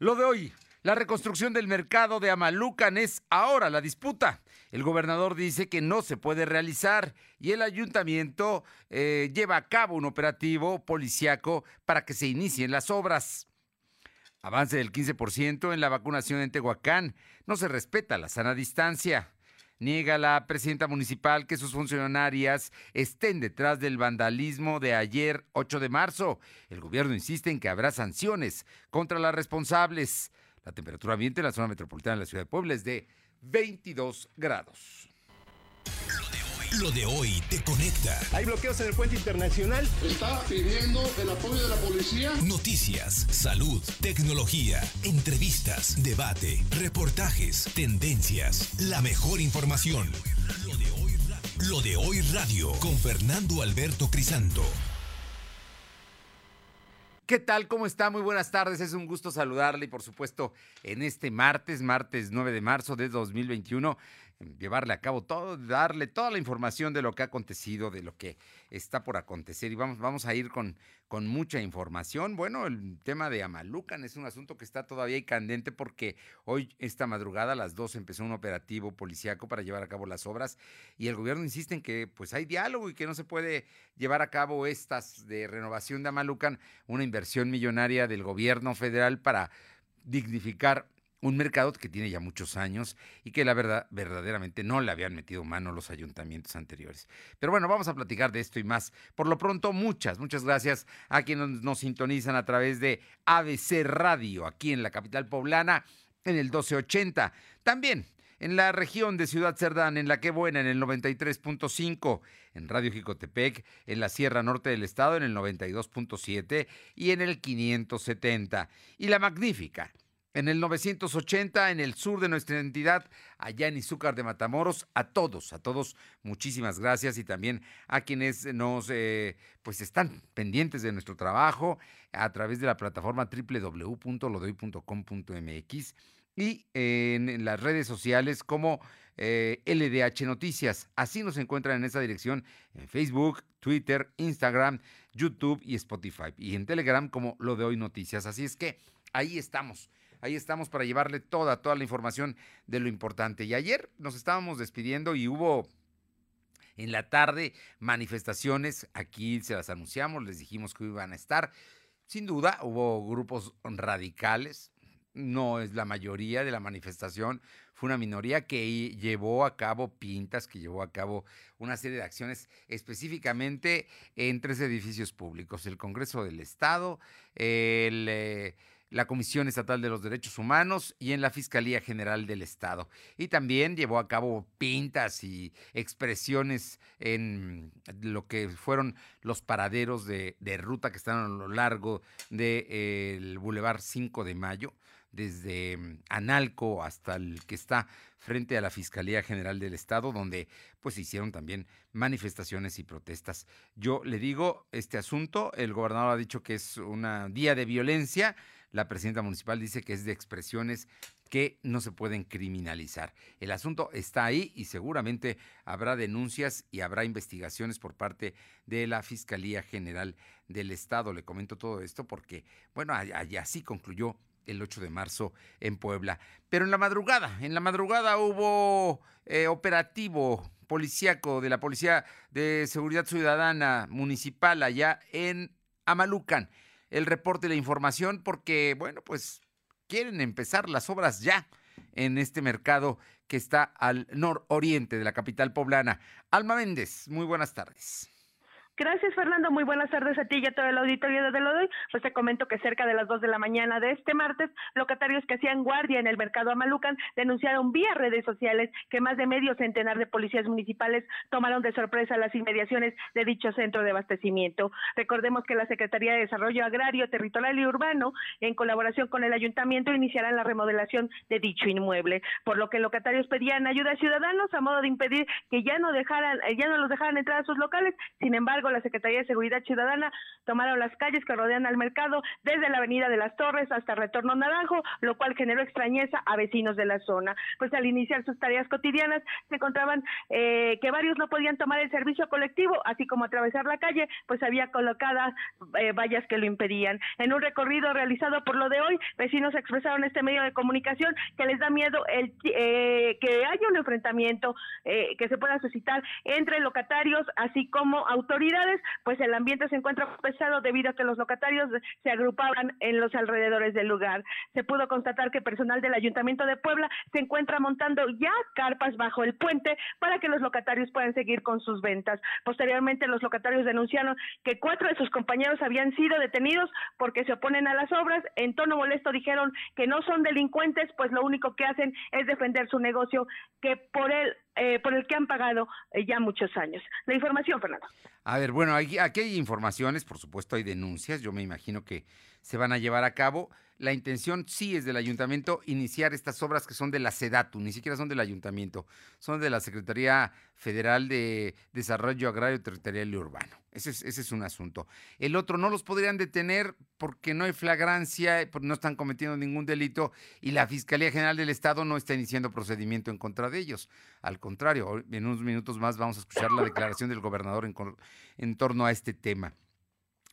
Lo de hoy, la reconstrucción del mercado de Amalucan es ahora la disputa. El gobernador dice que no se puede realizar y el ayuntamiento eh, lleva a cabo un operativo policiaco para que se inicien las obras. Avance del 15% en la vacunación en Tehuacán. No se respeta la sana distancia. Niega la presidenta municipal que sus funcionarias estén detrás del vandalismo de ayer 8 de marzo. El gobierno insiste en que habrá sanciones contra las responsables. La temperatura ambiente en la zona metropolitana de la ciudad de Puebla es de 22 grados. Lo de hoy te conecta. Hay bloqueos en el puente internacional. Está pidiendo el apoyo de la policía. Noticias, salud, tecnología, entrevistas, debate, reportajes, tendencias, la mejor información. Lo de hoy radio, Lo de hoy radio con Fernando Alberto Crisanto. ¿Qué tal? ¿Cómo está? Muy buenas tardes. Es un gusto saludarle y por supuesto en este martes, martes 9 de marzo de 2021, llevarle a cabo todo, darle toda la información de lo que ha acontecido, de lo que está por acontecer. Y vamos, vamos a ir con, con mucha información. Bueno, el tema de Amalucan es un asunto que está todavía ahí candente porque hoy, esta madrugada, a las 2 empezó un operativo policíaco para llevar a cabo las obras y el gobierno insiste en que pues hay diálogo y que no se puede llevar a cabo estas de renovación de Amalucan, una inversión millonaria del gobierno federal para dignificar un mercado que tiene ya muchos años y que la verdad verdaderamente no le habían metido mano los ayuntamientos anteriores. Pero bueno, vamos a platicar de esto y más. Por lo pronto, muchas, muchas gracias a quienes nos sintonizan a través de ABC Radio aquí en la capital poblana en el 1280. También en la región de Ciudad Cerdán, en la que buena, en el 93.5, en Radio Jicotepec, en la Sierra Norte del Estado, en el 92.7 y en el 570. Y la magnífica en el 980 en el sur de nuestra entidad, allá en Izúcar de Matamoros. A todos, a todos, muchísimas gracias y también a quienes nos eh, pues están pendientes de nuestro trabajo a través de la plataforma www.lodoy.com.mx y en, las redes sociales como eh, LDH Noticias. Así nos encuentran en esa dirección en Facebook, Twitter, Instagram, YouTube y Spotify. Y en Telegram como Lo de Hoy Noticias. Así es que ahí estamos Ahí estamos para llevarle toda, toda la información de lo importante. Y ayer nos estábamos despidiendo y hubo en la tarde manifestaciones. Aquí se las anunciamos, les dijimos que iban a estar. Sin duda, hubo grupos radicales. No es la mayoría de la manifestación, fue una minoría que llevó a cabo pintas, que llevó a cabo una serie de acciones específicamente en tres edificios públicos, el Congreso del Estado, el, eh, la Comisión Estatal de los Derechos Humanos y en la Fiscalía General del Estado. Y también llevó a cabo pintas y expresiones en lo que fueron los paraderos de, ruta que están a lo largo del de, Boulevard 5 de Mayo desde mm, Analco hasta el que está frente a la Fiscalía General del Estado, donde pues hicieron también manifestaciones y protestas. Yo le digo, este asunto, el gobernador ha dicho que es un día de violencia, la presidenta municipal dice que es de expresiones que no se pueden criminalizar. El asunto está ahí y seguramente habrá denuncias y habrá investigaciones por parte de la Fiscalía General del Estado. Le comento todo esto porque, bueno, así concluyó el 8 de marzo en Puebla. Pero en la madrugada, en la madrugada hubo eh, operativo policíaco de la Policía de Seguridad Ciudadana Municipal allá en Amalucan el reporte y la información porque, bueno, pues quieren empezar las obras ya en este mercado que está al nororiente de la capital poblana. Alma Méndez, muy buenas tardes. Gracias, Fernando. Muy buenas tardes a ti y a todo el auditorio de lo doy. Pues te comento que cerca de las dos de la mañana de este martes, locatarios que hacían guardia en el mercado Amalucan denunciaron vía redes sociales que más de medio centenar de policías municipales tomaron de sorpresa las inmediaciones de dicho centro de abastecimiento. Recordemos que la Secretaría de Desarrollo Agrario, Territorial y Urbano, en colaboración con el ayuntamiento, iniciarán la remodelación de dicho inmueble, por lo que locatarios pedían ayuda a ciudadanos a modo de impedir que ya no dejaran, ya no los dejaran entrar a sus locales. Sin embargo, operativo, la Secretaría de Seguridad Ciudadana tomaron las calles que rodean al mercado desde la Avenida de las Torres hasta Retorno Naranjo, lo cual generó extrañeza a vecinos de la zona. Pues al iniciar sus tareas cotidianas se encontraban eh, que varios no podían tomar el servicio colectivo, así como atravesar la calle, pues había colocadas eh, vallas que lo impedían. En un recorrido realizado por lo de hoy, vecinos expresaron este medio de comunicación que les da miedo el eh, que haya un enfrentamiento eh, que se pueda suscitar entre locatarios así como autoridades, pues el ambiente se encuentra pesado debido a que los locatarios se agrupaban en los alrededores del lugar. Se pudo constatar que personal del Ayuntamiento de Puebla se encuentra montando ya carpas bajo el puente para que los locatarios puedan seguir con sus ventas. Posteriormente, los locatarios denunciaron que cuatro de sus compañeros habían sido detenidos porque se oponen a las obras. En tono molesto dijeron que no son delincuentes, pues lo único que hacen es defender su negocio que por el, eh, por el que han pagado eh, ya muchos años. La información, Fernando. A ver, bueno, aquí, aquí hay informaciones, por supuesto hay denuncias, yo me imagino que se van a llevar a cabo. La intención sí es del ayuntamiento iniciar estas obras que son de la SEDATU, ni siquiera son del ayuntamiento, son de la Secretaría Federal de Desarrollo Agrario, Territorial y Urbano. Ese es, un asunto. El otro no los podrían detener porque no hay flagrancia, no están cometiendo ningún delito y la Fiscalía General del Estado no está iniciando procedimiento en contra de ellos. Al contrario, en unos minutos más vamos a escuchar la declaración del gobernador en torno a este tema.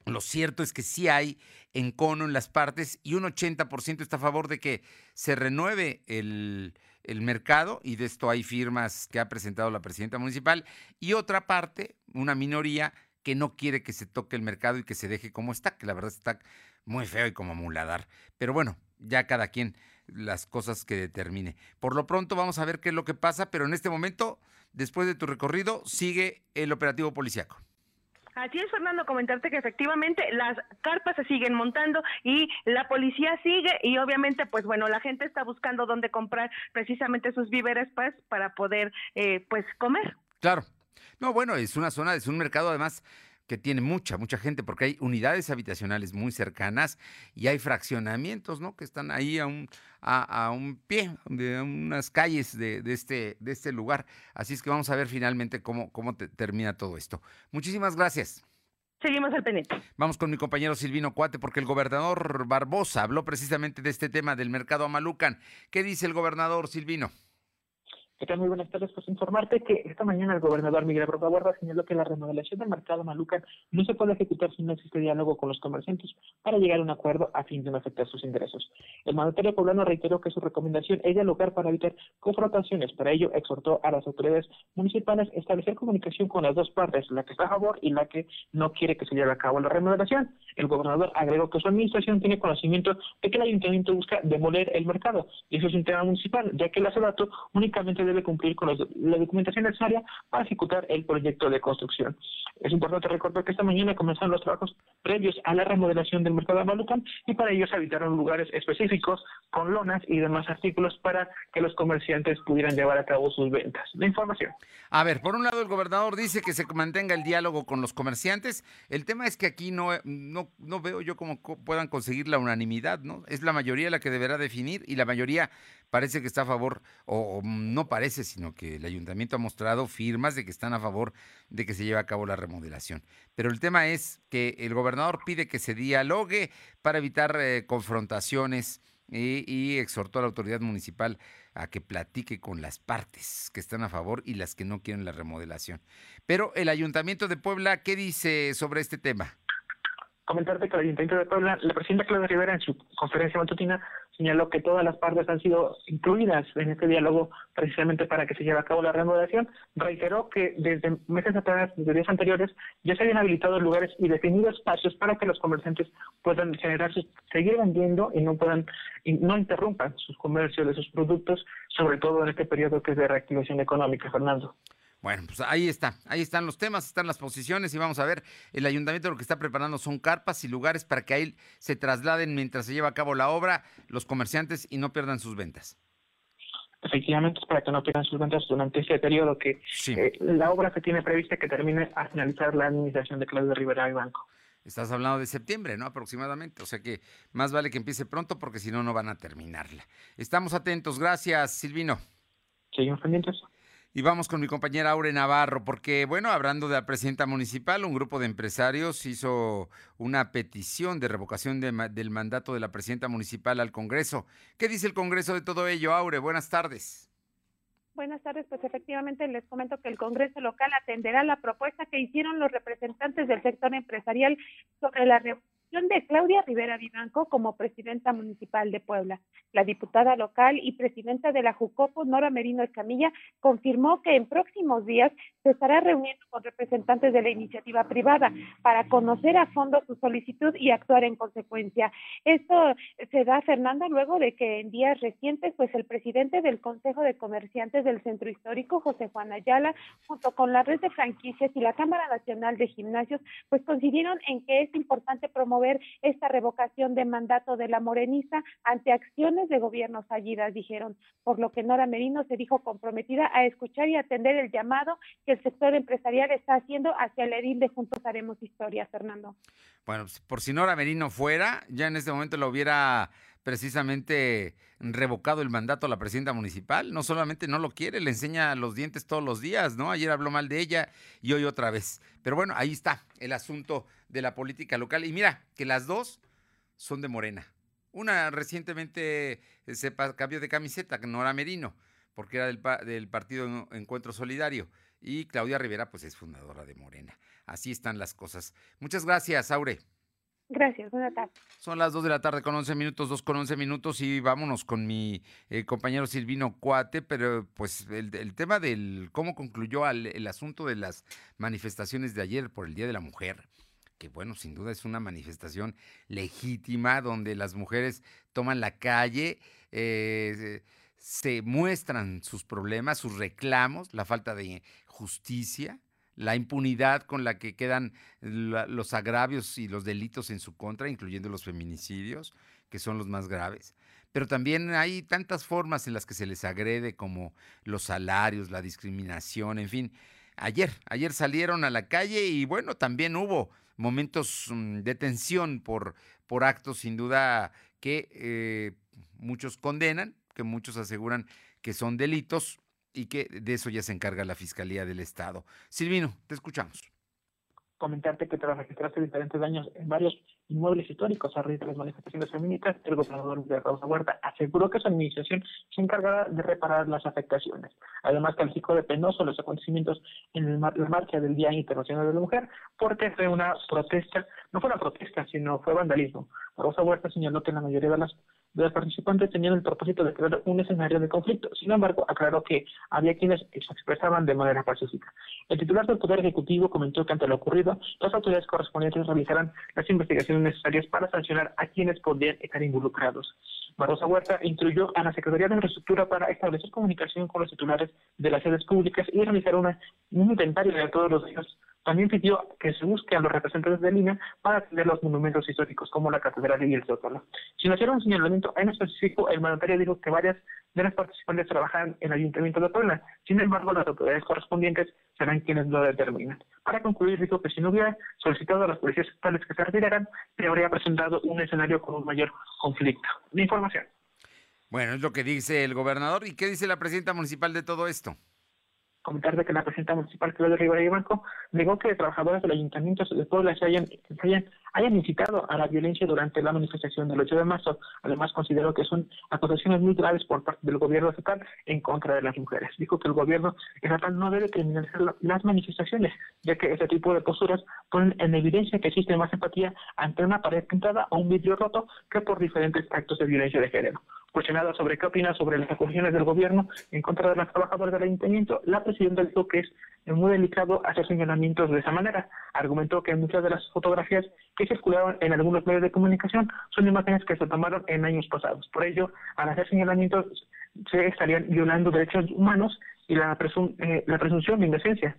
Lo cierto es que sí hay encono en las partes y un 80% está a favor de que se renueve el, mercado y de esto hay firmas que ha presentado la presidenta municipal y otra parte, una minoría, que no quiere que se toque el mercado y que se deje como está, que la verdad está muy feo y como muladar. Pero bueno, ya cada quien las cosas que determine. Por lo pronto vamos a ver qué es lo que pasa, pero en este momento, después de tu recorrido, sigue el operativo policiaco. Así es, Fernando, comentarte que efectivamente las carpas se siguen montando y la policía sigue y obviamente, pues bueno, la gente está buscando dónde comprar precisamente sus víveres, pues, para poder, eh, pues, comer. Claro. No, bueno, es una zona, es un mercado además que tiene mucha, mucha gente, porque hay unidades habitacionales muy cercanas y hay fraccionamientos, ¿no? Que están ahí a un, a, un pie de unas calles de, este, de este lugar. Así es que vamos a ver finalmente cómo, cómo termina todo esto. Muchísimas gracias. Seguimos al pendiente. Vamos con mi compañero Silvino Cuate, porque el gobernador Barbosa habló precisamente de este tema del mercado Amalucan. ¿Qué dice el gobernador Silvino? ¿Qué tal? Muy buenas tardes. Pues informarte que esta mañana el gobernador Miguel Guarda señaló que la remodelación del mercado Malucan no se puede ejecutar si no existe diálogo con los comerciantes para llegar a un acuerdo a fin de no afectar sus ingresos. El mandatario poblano reiteró que su recomendación es dialogar para evitar confrontaciones. Para ello, exhortó a las autoridades municipales a establecer comunicación con las dos partes, la que está a favor y la que no quiere que se lleve a cabo la remodelación. El gobernador agregó que su administración tiene conocimiento de que el ayuntamiento busca demoler el mercado, y eso es un tema municipal, ya que el asedato únicamente debe cumplir con la documentación necesaria para ejecutar el proyecto de construcción. Es importante recordar que esta mañana comenzaron los trabajos previos a la remodelación del mercado de Malucan y para ello se habitaron lugares específicos con lonas y demás artículos para que los comerciantes pudieran llevar a cabo sus ventas. La información. A ver, por un lado el gobernador dice que se mantenga el diálogo con los comerciantes. El tema es que aquí no, no, no veo yo cómo puedan conseguir la unanimidad, ¿no? Es la mayoría la que deberá definir y la mayoría parece que está a favor, o, no parece, sino que el ayuntamiento ha mostrado firmas de que están a favor de que se lleve a cabo la remodelación. Pero el tema es que el gobernador pide que se dialogue para evitar eh, confrontaciones y, exhortó a la autoridad municipal a que platique con las partes que están a favor y las que no quieren la remodelación. Pero el ayuntamiento de Puebla, ¿qué dice sobre este tema? Comentarte que el ayuntamiento de Puebla, la presidenta Claudia Rivera en su conferencia matutina señaló que todas las partes han sido incluidas en este diálogo precisamente para que se lleve a cabo la remodelación. Reiteró que desde meses atrás, desde días anteriores, ya se habían habilitado lugares y definidos espacios para que los comerciantes puedan generar seguir vendiendo y no puedan y no interrumpan sus comercios de sus productos, sobre todo en este periodo que es de reactivación económica, Fernando. Bueno, pues ahí está, ahí están los temas, están las posiciones y vamos a ver, el ayuntamiento lo que está preparando son carpas y lugares para que ahí se trasladen mientras se lleva a cabo la obra los comerciantes y no pierdan sus ventas. Efectivamente, es para que no pierdan sus ventas durante ese periodo que eh, la obra se tiene prevista que termine a finalizar la administración de Claudio Rivera y Banco. Estás hablando de septiembre, ¿no? Aproximadamente. O sea que más vale que empiece pronto porque si no, no van a terminarla. Estamos atentos. Gracias, Silvino. Seguimos pendientes. Y vamos con mi compañera Aure Navarro, porque, bueno, hablando de la presidenta municipal, un grupo de empresarios hizo una petición de revocación del mandato de la presidenta municipal al Congreso. ¿Qué dice el Congreso de todo ello, Aure? Buenas tardes. Buenas tardes, pues efectivamente les comento que el Congreso local atenderá la propuesta que hicieron los representantes del sector empresarial sobre la de Claudia Rivera Vivanco como presidenta municipal de Puebla. La diputada local y presidenta de la Jucopo, Nora Merino Escamilla, confirmó que en próximos días se estará reuniendo con representantes de la iniciativa privada para conocer a fondo su solicitud y actuar en consecuencia. Esto se da, Fernando, luego de que en días recientes, pues el presidente del Consejo de Comerciantes del Centro Histórico, José Juan Ayala, junto con la red de franquicias y la Cámara Nacional de Gimnasios, pues coincidieron en que es importante promover esta revocación de mandato de la morenista ante acciones de gobiernos fallidas, dijeron, por lo que Nora Merino se dijo comprometida a escuchar y atender el llamado que el sector empresarial está haciendo hacia el edil de Juntos Haremos Historia, Fernando. Bueno, pues, por si Nora Merino fuera, ya en este momento lo hubiera precisamente revocado el mandato a la presidenta municipal. No solamente no lo quiere, le enseña los dientes todos los días, ¿no? Ayer habló mal de ella y hoy otra vez. Pero bueno, ahí está el asunto de la política local. Y mira, que las dos son de Morena. Una recientemente se cambió de camiseta, Nora Merino, porque era del, del partido Encuentro Solidario. Y Claudia Rivera, pues es fundadora de Morena. Así están las cosas. Muchas gracias, Aure. Gracias, buenas tardes. Son las 2 de la tarde con 11 minutos, 2 con 11 minutos y vámonos con mi eh, compañero Silvino Cuate, pero pues el, tema del cómo concluyó el asunto de las manifestaciones de ayer por el Día de la Mujer, que bueno, sin duda es una manifestación legítima donde las mujeres toman la calle, eh, se muestran sus problemas, sus reclamos, la falta de justicia, la impunidad con la que quedan los agravios y los delitos en su contra, incluyendo los feminicidios, que son los más graves. Pero también hay tantas formas en las que se les agrede, como los salarios, la discriminación, en fin. Ayer, ayer salieron a la calle y bueno, también hubo momentos mm, de tensión por, por actos sin duda que eh, muchos condenan, que muchos aseguran que son delitos, y que de eso ya se encarga la Fiscalía del Estado. Silvino, te escuchamos. Comentarte que tras registrarse diferentes daños en varios inmuebles históricos a raíz de las manifestaciones feministas, el gobernador de Rosa Huerta aseguró que su administración se encargará de reparar las afectaciones. Además, calificó de penoso los acontecimientos en la marcha del Día Internacional de la Mujer, porque fue una protesta, no fue una protesta, sino fue vandalismo. Rosa Huerta señaló que la mayoría de las los participantes tenían el propósito de crear un escenario de conflicto. Sin embargo, aclaró que había quienes se expresaban de manera pacífica. El titular del Poder Ejecutivo comentó que ante lo ocurrido, las autoridades correspondientes realizarán las investigaciones necesarias para sancionar a quienes podrían estar involucrados. Barrosa Huerta instruyó a la Secretaría de Infraestructura para establecer comunicación con los titulares de las sedes públicas y realizar un inventario de todos los días también pidió que se busque a los representantes de línea para atender los monumentos históricos como la Catedral y el Zócalo. Sin hacer un señalamiento en específico, el mandatario dijo que varias de las participantes trabajan en el Ayuntamiento de Puebla. Sin embargo, las autoridades correspondientes serán quienes lo determinan. Para concluir, dijo que si no hubiera solicitado a las policías estatales que se retiraran, se habría presentado un escenario con un mayor conflicto. La información. Bueno, es lo que dice el gobernador. ¿Y qué dice la presidenta municipal de todo esto? Comentar de que la presidenta municipal Claudia Rivera y Banco negó que trabajadores del ayuntamiento de Puebla se hayan, hayan, incitado a la violencia durante la manifestación del 8 de marzo. Además, consideró que son acusaciones muy graves por parte del gobierno estatal en contra de las mujeres. Dijo que el gobierno estatal no debe criminalizar las manifestaciones, ya que este tipo de posturas ponen en evidencia que existe más empatía ante una pared pintada o un vidrio roto que por diferentes actos de violencia de género. Cuestionada sobre qué opina sobre las acusaciones del gobierno en contra de las trabajadoras del ayuntamiento, la presidenta dijo que es muy delicado hacer señalamientos de esa manera. Argumentó que muchas de las fotografías que circularon en algunos medios de comunicación son imágenes que se tomaron en años pasados. Por ello, al hacer señalamientos se estarían violando derechos humanos y la, eh, la presunción de inocencia.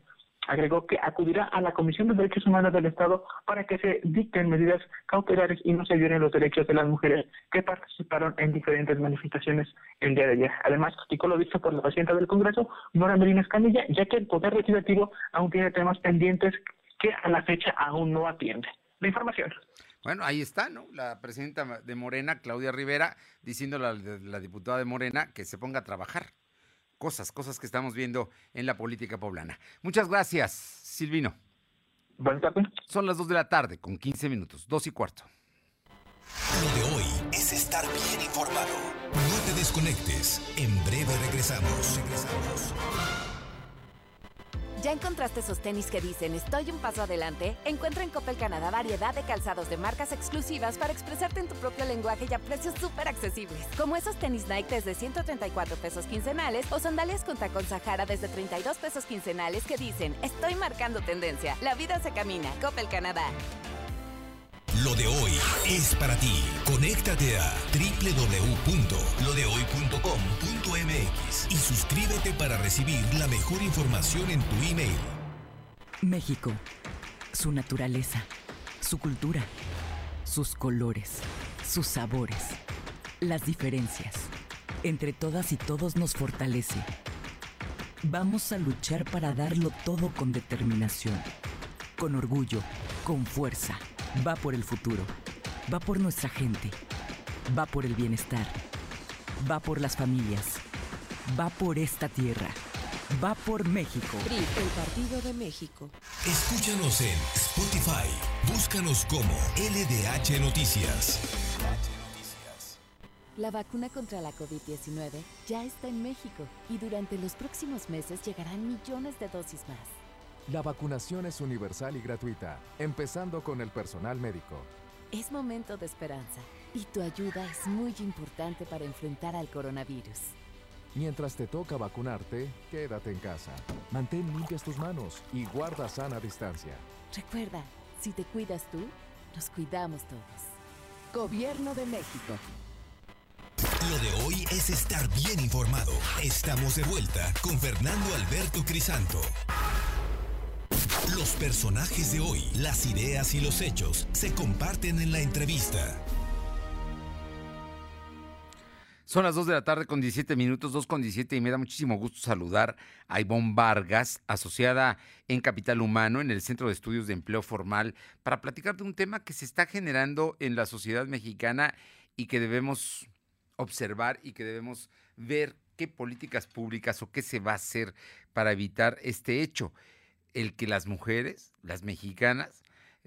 Agregó que acudirá a la Comisión de Derechos Humanos del Estado para que se dicten medidas cautelares y no se violen los derechos de las mujeres que participaron en diferentes manifestaciones el día de ayer. Además, criticó lo dicho por la presidenta del Congreso, Nora Medina Escamilla, ya que el Poder Legislativo aún tiene temas pendientes que a la fecha aún no atiende. La información. Bueno, ahí está, ¿no? La presidenta de Morena, Claudia Rivera, diciéndole a la diputada de Morena que se ponga a trabajar cosas, cosas que estamos viendo en la política poblana. Muchas gracias, Silvino. Buenas tardes. Son las 2 de la tarde con 15 minutos, 2 y cuarto. Lo de hoy es estar bien informado. No te desconectes. En breve regresamos. Regresamos. ¿Ya encontraste esos tenis que dicen estoy un paso adelante? Encuentra en Coppel Canadá variedad de calzados de marcas exclusivas para expresarte en tu propio lenguaje y a precios súper accesibles. Como esos tenis Nike desde 134 pesos quincenales o sandalias con tacón Sahara desde 32 pesos quincenales que dicen estoy marcando tendencia. La vida se camina. Coppel Canadá. Lo de hoy es para ti. Conéctate a www.lodehoy.com.mx y suscríbete para recibir la mejor información en tu email. México, su naturaleza, su cultura, sus colores, sus sabores, las diferencias. Entre todas y todos nos fortalece. Vamos a luchar para darlo todo con determinación, con orgullo, con fuerza va por el futuro, va por nuestra gente, va por el bienestar, va por las familias, va por esta tierra, va por México. PRI, el Partido de México. Escúchanos en Spotify, búscanos como LDH Noticias. La vacuna contra la COVID-19 ya está en México y durante los próximos meses llegarán millones de dosis más. La vacunación es universal y gratuita, empezando con el personal médico. Es momento de esperanza y tu ayuda es muy importante para enfrentar al coronavirus. Mientras te toca vacunarte, quédate en casa. Mantén limpias tus manos y guarda sana distancia. Recuerda, si te cuidas tú, nos cuidamos todos. Gobierno de México. Lo de hoy es estar bien informado. Estamos de vuelta con Fernando Alberto Crisanto. Los personajes de hoy, las ideas y los hechos se comparten en la entrevista. Son las 2 de la tarde con 17 minutos, 2 con 17 y me da muchísimo gusto saludar a Ivonne Vargas, asociada en Capital Humano en el Centro de Estudios de Empleo Formal, para platicar de un tema que se está generando en la sociedad mexicana y que debemos observar y que debemos ver qué políticas públicas o qué se va a hacer para evitar este hecho el que las mujeres, las mexicanas,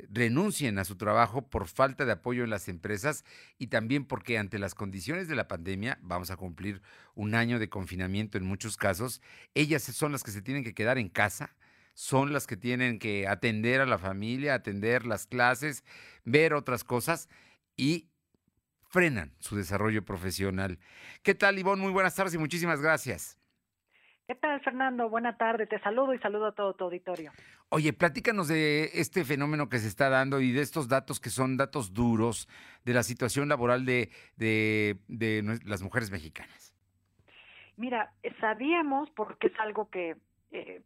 renuncien a su trabajo por falta de apoyo en las empresas y también porque ante las condiciones de la pandemia, vamos a cumplir un año de confinamiento en muchos casos, ellas son las que se tienen que quedar en casa, son las que tienen que atender a la familia, atender las clases, ver otras cosas y frenan su desarrollo profesional. ¿Qué tal, Ivonne? Muy buenas tardes y muchísimas gracias. ¿Qué tal, Fernando? Buena tarde. Te saludo y saludo a todo tu auditorio. Oye, platícanos de este fenómeno que se está dando y de estos datos que son datos duros de la situación laboral de, de, las mujeres mexicanas. Mira, sabíamos, porque es algo que eh,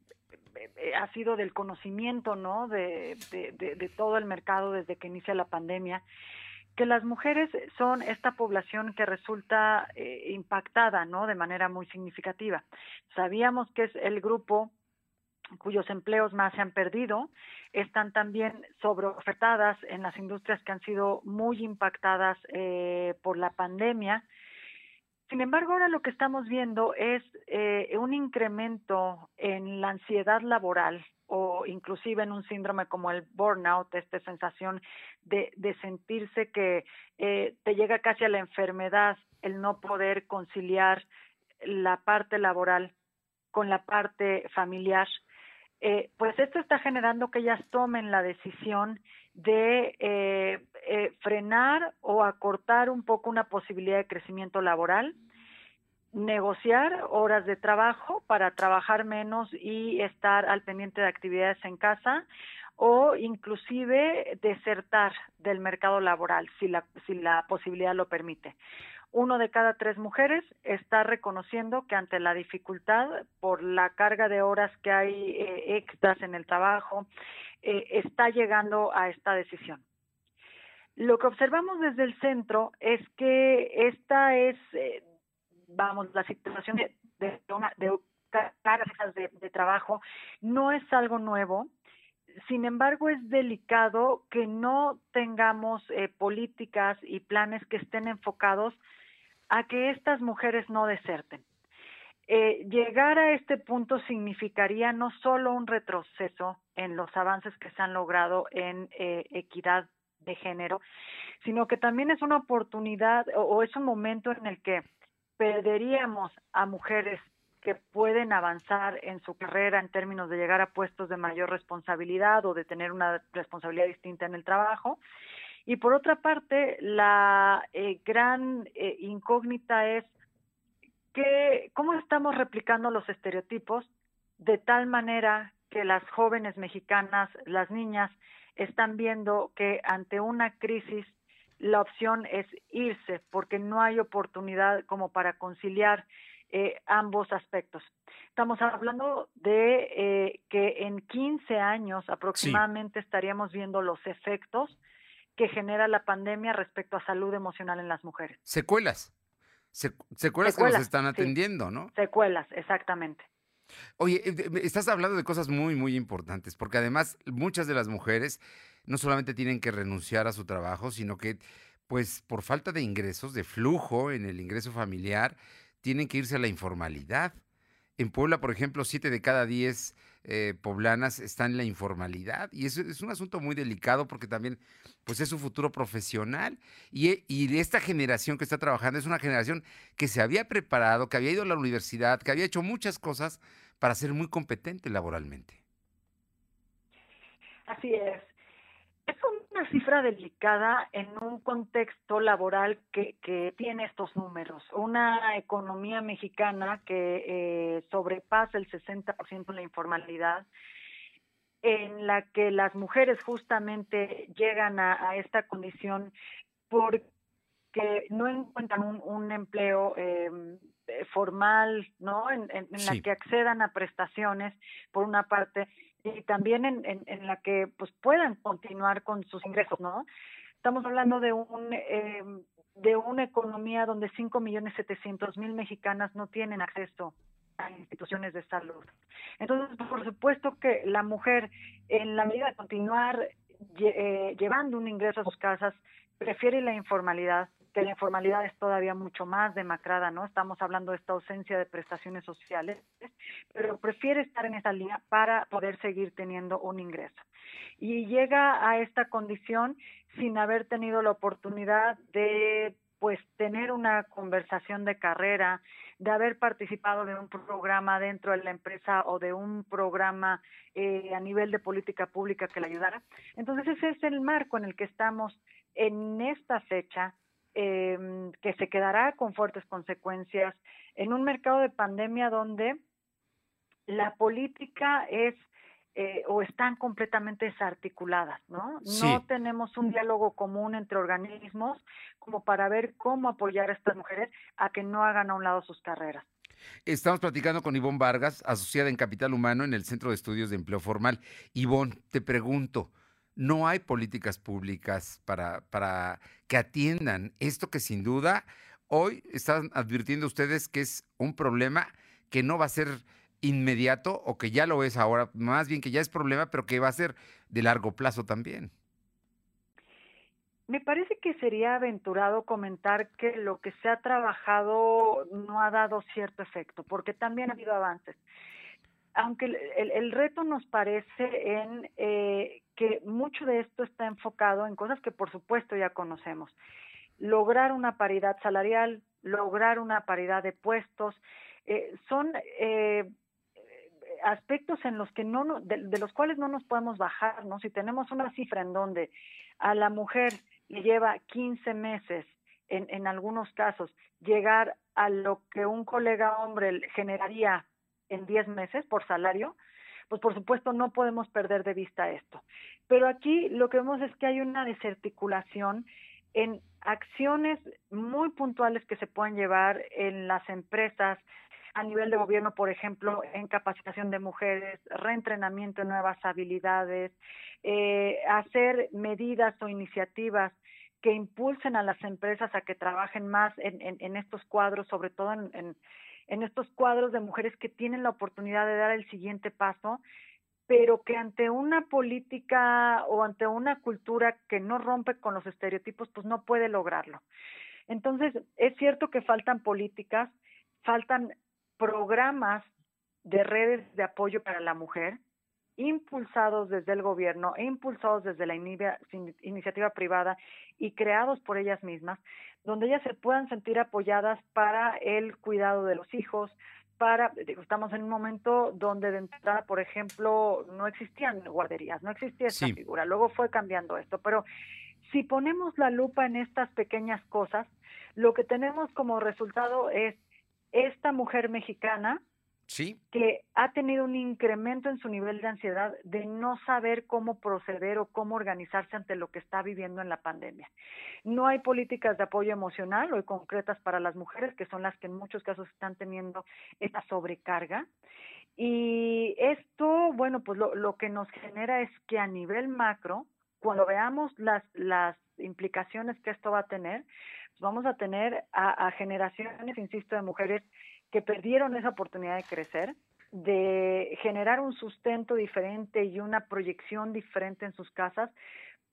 eh, ha sido del conocimiento, ¿no? De, de, de, todo el mercado desde que inicia la pandemia, que las mujeres son esta población que resulta eh, impactada, ¿no? De manera muy significativa. Sabíamos que es el grupo cuyos empleos más se han perdido, están también sobreofertadas en las industrias que han sido muy impactadas eh, por la pandemia. Sin embargo, ahora lo que estamos viendo es eh, un incremento en la ansiedad laboral o inclusive en un síndrome como el burnout, esta sensación de, de sentirse que eh, te llega casi a la enfermedad el no poder conciliar la parte laboral con la parte familiar, eh, pues esto está generando que ellas tomen la decisión de eh, eh, frenar o acortar un poco una posibilidad de crecimiento laboral negociar horas de trabajo para trabajar menos y estar al pendiente de actividades en casa o inclusive desertar del mercado laboral si la, si la posibilidad lo permite. Uno de cada tres mujeres está reconociendo que ante la dificultad por la carga de horas que hay eh, extras en el trabajo, eh, está llegando a esta decisión. Lo que observamos desde el centro es que esta es eh, vamos, la situación de, de, una, de cargas de, trabajo no es algo nuevo. Sin embargo, es delicado que no tengamos eh, políticas y planes que estén enfocados a que estas mujeres no deserten. eh, llegar a este punto significaría no solo un retroceso en los avances que se han logrado en eh, equidad de género, sino que también es una oportunidad o, es un momento en el que perderíamos a mujeres que pueden avanzar en su carrera en términos de llegar a puestos de mayor responsabilidad o de tener una responsabilidad distinta en el trabajo. Y por otra parte, la eh, gran eh, incógnita es que, cómo estamos replicando los estereotipos de tal manera que las jóvenes mexicanas, las niñas, están viendo que ante una crisis la opción es irse porque no hay oportunidad como para conciliar eh, ambos aspectos. Estamos hablando de eh, que en 15 años aproximadamente estaríamos viendo los efectos que genera la pandemia respecto a salud emocional en las mujeres. Secuelas. secuelas, que nos están atendiendo, ¿no? Secuelas, exactamente. Oye, eh, estás hablando de cosas muy, muy importantes, porque además muchas de las mujeres no solamente tienen que renunciar a su trabajo, sino que, pues, por falta de ingresos, de flujo en el ingreso familiar, tienen que irse a la informalidad. En Puebla, por ejemplo, siete de cada diez eh, poblanas están en la informalidad y eso es un asunto muy delicado porque también pues es su futuro profesional y, y, esta generación que está trabajando es una generación que se había preparado, que había ido a la universidad, que había hecho muchas cosas para ser muy competente laboralmente. Así es es una cifra delicada en un contexto laboral que, que tiene estos números. Una economía mexicana que eh, sobrepasa el 60% de la informalidad, en la que las mujeres justamente llegan a, esta condición porque no encuentran un, empleo eh, formal, ¿no? En, la que accedan a prestaciones, por una parte, y también en, en, la que pues puedan continuar con sus ingresos, ¿no? Estamos hablando de un eh, de una economía donde 5 millones 700 mil mexicanas no tienen acceso a instituciones de salud. Entonces, por supuesto que la mujer, en la medida de continuar eh, llevando un ingreso a sus casas, prefiere la informalidad, que la informalidad es todavía mucho más demacrada, ¿no? Estamos hablando de esta ausencia de prestaciones sociales, pero prefiere estar en esa línea para poder seguir teniendo un ingreso. Y llega a esta condición sin haber tenido la oportunidad de pues tener una conversación de carrera, de haber participado de un programa dentro de la empresa o de un programa eh, a nivel de política pública que le ayudara. Entonces ese es el marco en el que estamos en esta fecha eh, que se quedará con fuertes consecuencias en un mercado de pandemia donde la política es eh, o están completamente desarticuladas, ¿no? No tenemos un diálogo común entre organismos como para ver cómo apoyar a estas mujeres a que no hagan a un lado sus carreras. Estamos platicando con Ivonne Vargas, asociada en Capital Humano en el Centro de Estudios de Empleo Formal. Ivonne, te pregunto, no hay políticas públicas para, para que atiendan esto que sin duda hoy están advirtiendo ustedes que es un problema que no va a ser inmediato o que ya lo es ahora, más bien que ya es problema, pero que va a ser de largo plazo también. Me parece que sería aventurado comentar que lo que se ha trabajado no ha dado cierto efecto, porque también ha habido avances aunque el, reto nos parece en eh, que mucho de esto está enfocado en cosas que por supuesto ya conocemos. Lograr una paridad salarial, lograr una paridad de puestos, eh, son eh, aspectos en los que no de, los cuales no nos podemos bajar, ¿no? Si tenemos una cifra en donde a la mujer le lleva 15 meses en, en algunos casos llegar a lo que un colega hombre generaría en 10 meses por salario, pues por supuesto no podemos perder de vista esto. Pero aquí lo que vemos es que hay una desarticulación en acciones muy puntuales que se pueden llevar en las empresas a nivel de gobierno, por ejemplo, en capacitación de mujeres, reentrenamiento de nuevas habilidades, eh, hacer medidas o iniciativas que impulsen a las empresas a que trabajen más en, en, estos cuadros, sobre todo en, en estos cuadros de mujeres que tienen la oportunidad de dar el siguiente paso, pero que ante una política o ante una cultura que no rompe con los estereotipos, pues no puede lograrlo. Entonces, es cierto que faltan políticas, faltan programas de redes de apoyo para la mujer impulsados desde el gobierno e impulsados desde la iniciativa privada y creados por ellas mismas, donde ellas se puedan sentir apoyadas para el cuidado de los hijos, para, estamos en un momento donde de entrada, por ejemplo, no existían guarderías, no existía esa figura, luego fue cambiando esto, pero si ponemos la lupa en estas pequeñas cosas, lo que tenemos como resultado es esta mujer mexicana Que ha tenido un incremento en su nivel de ansiedad de no saber cómo proceder o cómo organizarse ante lo que está viviendo en la pandemia. No hay políticas de apoyo emocional o concretas para las mujeres, que son las que en muchos casos están teniendo esta sobrecarga. Y esto, bueno, pues lo, lo que nos genera es que a nivel macro, cuando veamos las, las implicaciones que esto va a tener, pues vamos a tener a generaciones, insisto, de mujeres que perdieron esa oportunidad de crecer, de generar un sustento diferente y una proyección diferente en sus casas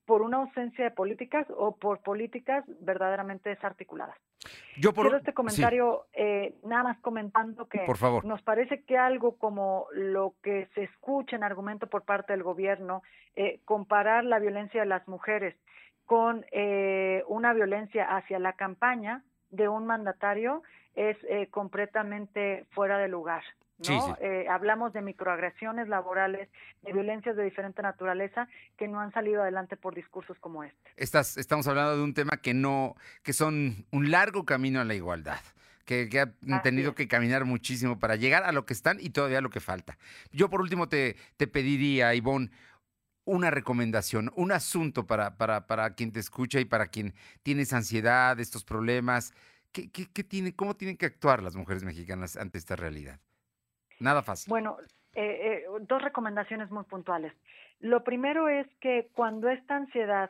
por una ausencia de políticas o por políticas verdaderamente desarticuladas. Yo por Quiero este comentario, eh, nada más comentando que por favor. nos parece que algo como lo que se escucha en argumento por parte del gobierno, eh, comparar la violencia de las mujeres con eh, una violencia hacia la campaña de un mandatario, es eh, completamente fuera de lugar. ¿no? Eh, hablamos de microagresiones laborales, de violencias de diferente naturaleza que no han salido adelante por discursos como este. Estás, estamos hablando de un tema que no, que son un largo camino a la igualdad. Que, que han tenido que caminar muchísimo para llegar a lo que están y todavía a lo que falta. Yo por último te, te pediría, Ivonne, una recomendación, un asunto para, para, para quien te escucha y para quien tienes ansiedad, estos problemas, ¿Qué, qué, tiene, ¿Cómo tienen que actuar las mujeres mexicanas ante esta realidad? Nada fácil. Bueno, eh, eh, dos recomendaciones muy puntuales. Lo primero es que cuando esta ansiedad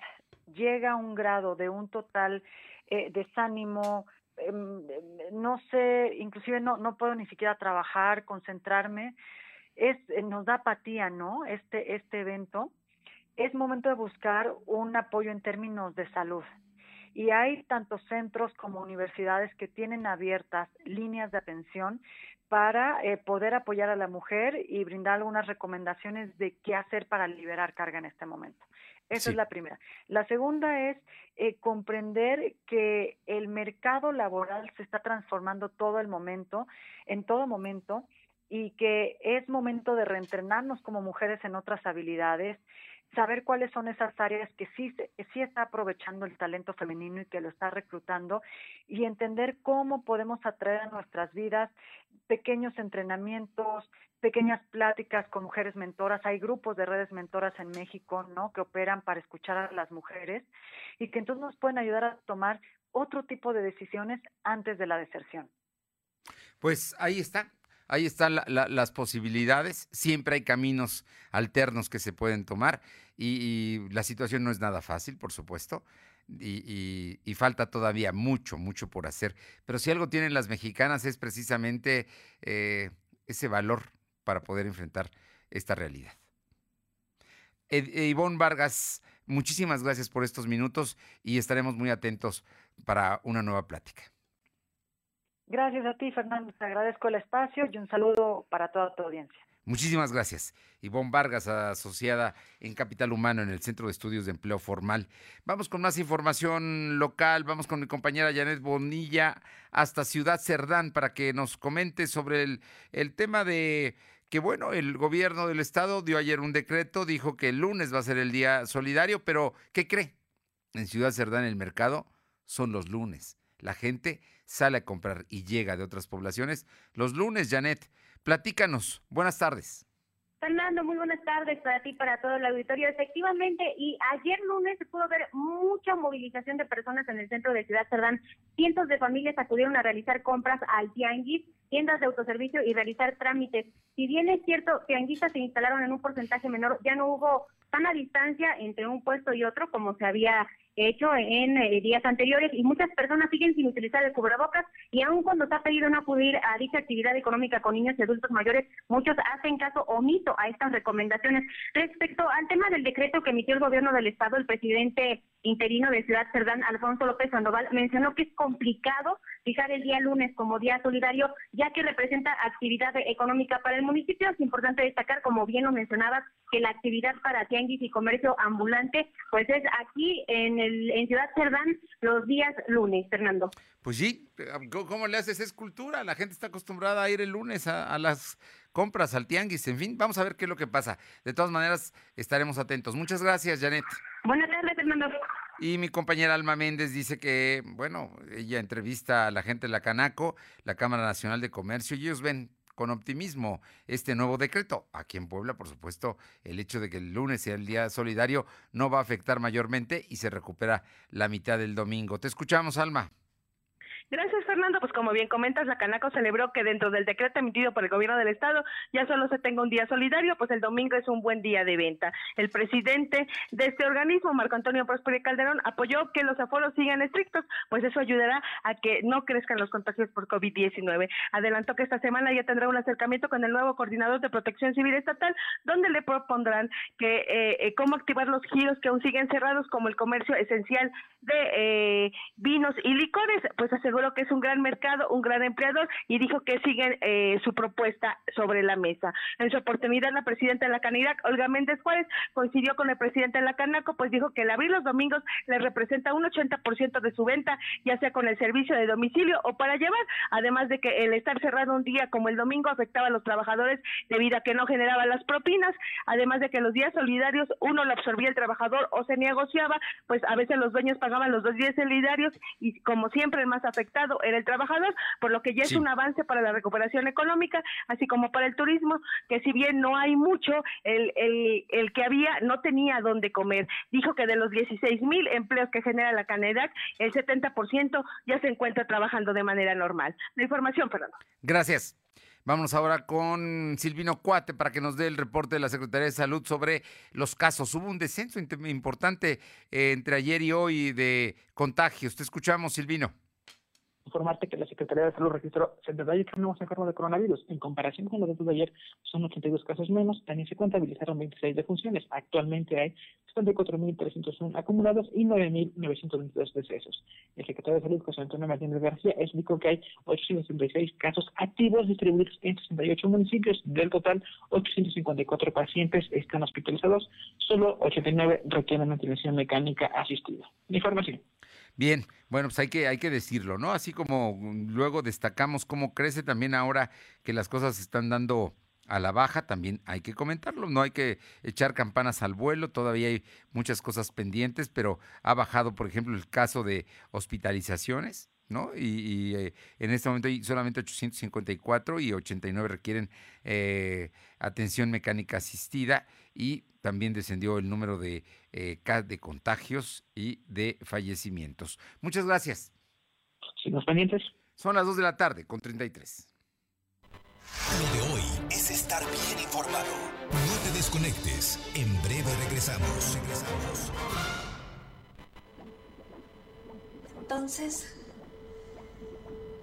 llega a un grado de un total eh, desánimo, em, no sé, inclusive no, no puedo ni siquiera trabajar, concentrarme, es, nos da apatía, ¿no? Este, este evento. Es momento de buscar un apoyo en términos de salud y hay tantos centros como universidades que tienen abiertas líneas de atención para eh, poder apoyar a la mujer y brindar algunas recomendaciones de qué hacer para liberar carga en este momento. Esa es la primera. La segunda es eh, comprender que el mercado laboral se está transformando todo el momento, en todo momento, y que es momento de reentrenarnos como mujeres en otras habilidades, saber cuáles son esas áreas que sí, sí está aprovechando el talento femenino y que lo está reclutando y entender cómo podemos atraer a nuestras vidas pequeños entrenamientos, pequeñas pláticas con mujeres mentoras. Hay grupos de redes mentoras en México, ¿no? Que operan para escuchar a las mujeres y que entonces nos pueden ayudar a tomar otro tipo de decisiones antes de la deserción. Pues ahí está, ahí están las posibilidades, siempre hay caminos alternos que se pueden tomar y, la situación no es nada fácil, por supuesto. Y, falta todavía mucho, mucho por hacer. Pero si algo tienen las mexicanas es precisamente eh, ese valor para poder enfrentar esta realidad. Ivonne Vargas, muchísimas gracias por estos minutos y estaremos muy atentos para una nueva plática. Gracias a ti, Fernando. Te agradezco el espacio y un saludo para toda tu audiencia. Muchísimas gracias. Ivonne Vargas, asociada en Capital Humano en el Centro de Estudios de Empleo Formal. Vamos con más información local. Vamos con mi compañera Janet Bonilla hasta Ciudad Cerdán para que nos comente sobre el, el tema de que, bueno, el gobierno del estado dio ayer un decreto, dijo que el lunes va a ser el día solidario, pero ¿qué cree? En Ciudad Cerdán el mercado son los lunes. La gente sale a comprar y llega de otras poblaciones los lunes, Janet. Platícanos. Buenas tardes. Fernando, muy buenas tardes para ti, para todo el auditorio. Efectivamente, y ayer lunes se pudo ver mucha movilización de personas en el centro de Ciudad Cerdán. Cientos de familias acudieron a realizar compras al tianguis, tiendas de autoservicio y realizar trámites. Si bien es cierto, tianguistas se instalaron en un porcentaje menor, ya no hubo tanta distancia entre un puesto y otro como se había hecho en eh, días anteriores y muchas personas siguen sin utilizar el cubrebocas y aun cuando ha pedido no acudir a dicha actividad económica con niños y adultos mayores, muchos hacen caso omiso a estas recomendaciones. Respecto al tema del decreto que emitió el gobierno del estado, el presidente interino de Ciudad Cerdán, Alfonso López Sandoval, mencionó que es complicado fijar el día lunes como día solidario, ya que representa actividad económica para el municipio. Es importante destacar, como bien lo mencionabas, que la actividad para tianguis y comercio ambulante, pues es aquí en, el, en Ciudad Cerdán los días lunes, Fernando. Pues sí, ¿cómo le haces? Es cultura, la gente está acostumbrada a ir el lunes a, a las compras, al tianguis, en fin, vamos a ver qué es lo que pasa. De todas maneras, estaremos atentos. Muchas gracias, Janet. Buenas tardes, Fernando. Y mi compañera Alma Méndez dice que, bueno, ella entrevista a la gente de la Canaco, la Cámara Nacional de Comercio, y ellos ven con optimismo este nuevo decreto. Aquí en Puebla, por supuesto, el hecho de que el lunes sea el día solidario no va a afectar mayormente y se recupera la mitad del domingo. Te escuchamos, Alma. Gracias, Fernando. Pues como bien comentas, la Canaco celebró que dentro del decreto emitido por el gobierno del estado ya solo se tenga un día solidario, pues el domingo es un buen día de venta. El presidente de este organismo, Marco Antonio Próspero Calderón, apoyó que los aforos sigan estrictos, pues eso ayudará a que no crezcan los contagios por COVID-19. Adelantó que esta semana ya tendrá un acercamiento con el nuevo coordinador de protección civil estatal, donde le propondrán que eh, eh, cómo activar los giros que aún siguen cerrados, como el comercio esencial de eh, vinos y licores, pues aseguró que es un gran mercado, un gran empleador y dijo que siguen eh, su propuesta sobre la mesa. En su oportunidad, la presidenta de la Canidac, Olga Méndez Juárez, coincidió con el presidente de la Canaco, pues dijo que el abrir los domingos le representa un 80% de su venta, ya sea con el servicio de domicilio o para llevar, además de que el estar cerrado un día como el domingo afectaba a los trabajadores debido a que no generaba las propinas, además de que los días solidarios uno lo absorbía el trabajador o se negociaba, pues a veces los dueños pagaban los dos días solidarios y como siempre el más afectado era el trabajador, por lo que ya es un avance para la recuperación económica, así como para el turismo, que si bien no hay mucho, el, el, el que había no tenía dónde comer. Dijo que de los 16 mil empleos que genera la Canedac, el 70% ya se encuentra trabajando de manera normal. La información, Fernando. Gracias. Vamos ahora con Silvino Cuate para que nos dé el reporte de la Secretaría de Salud sobre los casos. Hubo un descenso importante eh, entre ayer y hoy de contagios. Te escuchamos, Silvino informarte que la Secretaría de Salud registró 78 nuevos enfermos de coronavirus. En comparación con los datos de ayer, son 82 casos menos. También se contabilizaron 26 defunciones. Actualmente hay 54.301 acumulados y 9.922 decesos. El secretario de Salud, José Antonio Martínez García, explicó que hay 866 casos activos distribuidos en 68 municipios. Del total, 854 pacientes están hospitalizados. Solo 89 requieren atención mecánica asistida. Información. Bien, bueno, pues hay que, hay que decirlo, ¿no? Así como luego destacamos cómo crece también ahora que las cosas se están dando a la baja, también hay que comentarlo, no hay que echar campanas al vuelo, todavía hay muchas cosas pendientes, pero ha bajado, por ejemplo, el caso de hospitalizaciones, ¿no? Y, eh, en este momento hay solamente 854 y 89 requieren eh, atención mecánica asistida y también descendió el número de, eh, de contagios y de fallecimientos. Muchas gracias. Sigamos pendientes. Son las 2 de la tarde con 33. Lo de hoy es estar bien informado. No te desconectes. En breve regresamos. Regresamos. Entonces,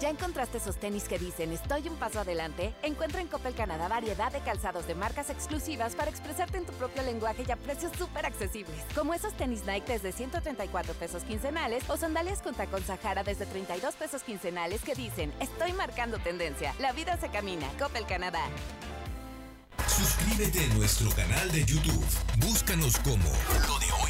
¿Ya encontraste esos tenis que dicen estoy un paso adelante? Encuentra en Coppel Canadá variedad de calzados de marcas exclusivas para expresarte en tu propio lenguaje y a precios súper accesibles. Como esos tenis Nike desde 134 pesos quincenales o sandalias con tacón Sahara desde 32 pesos quincenales que dicen estoy marcando tendencia. La vida se camina. Coppel Canadá. Suscríbete a nuestro canal de YouTube. Búscanos como Lo de Hoy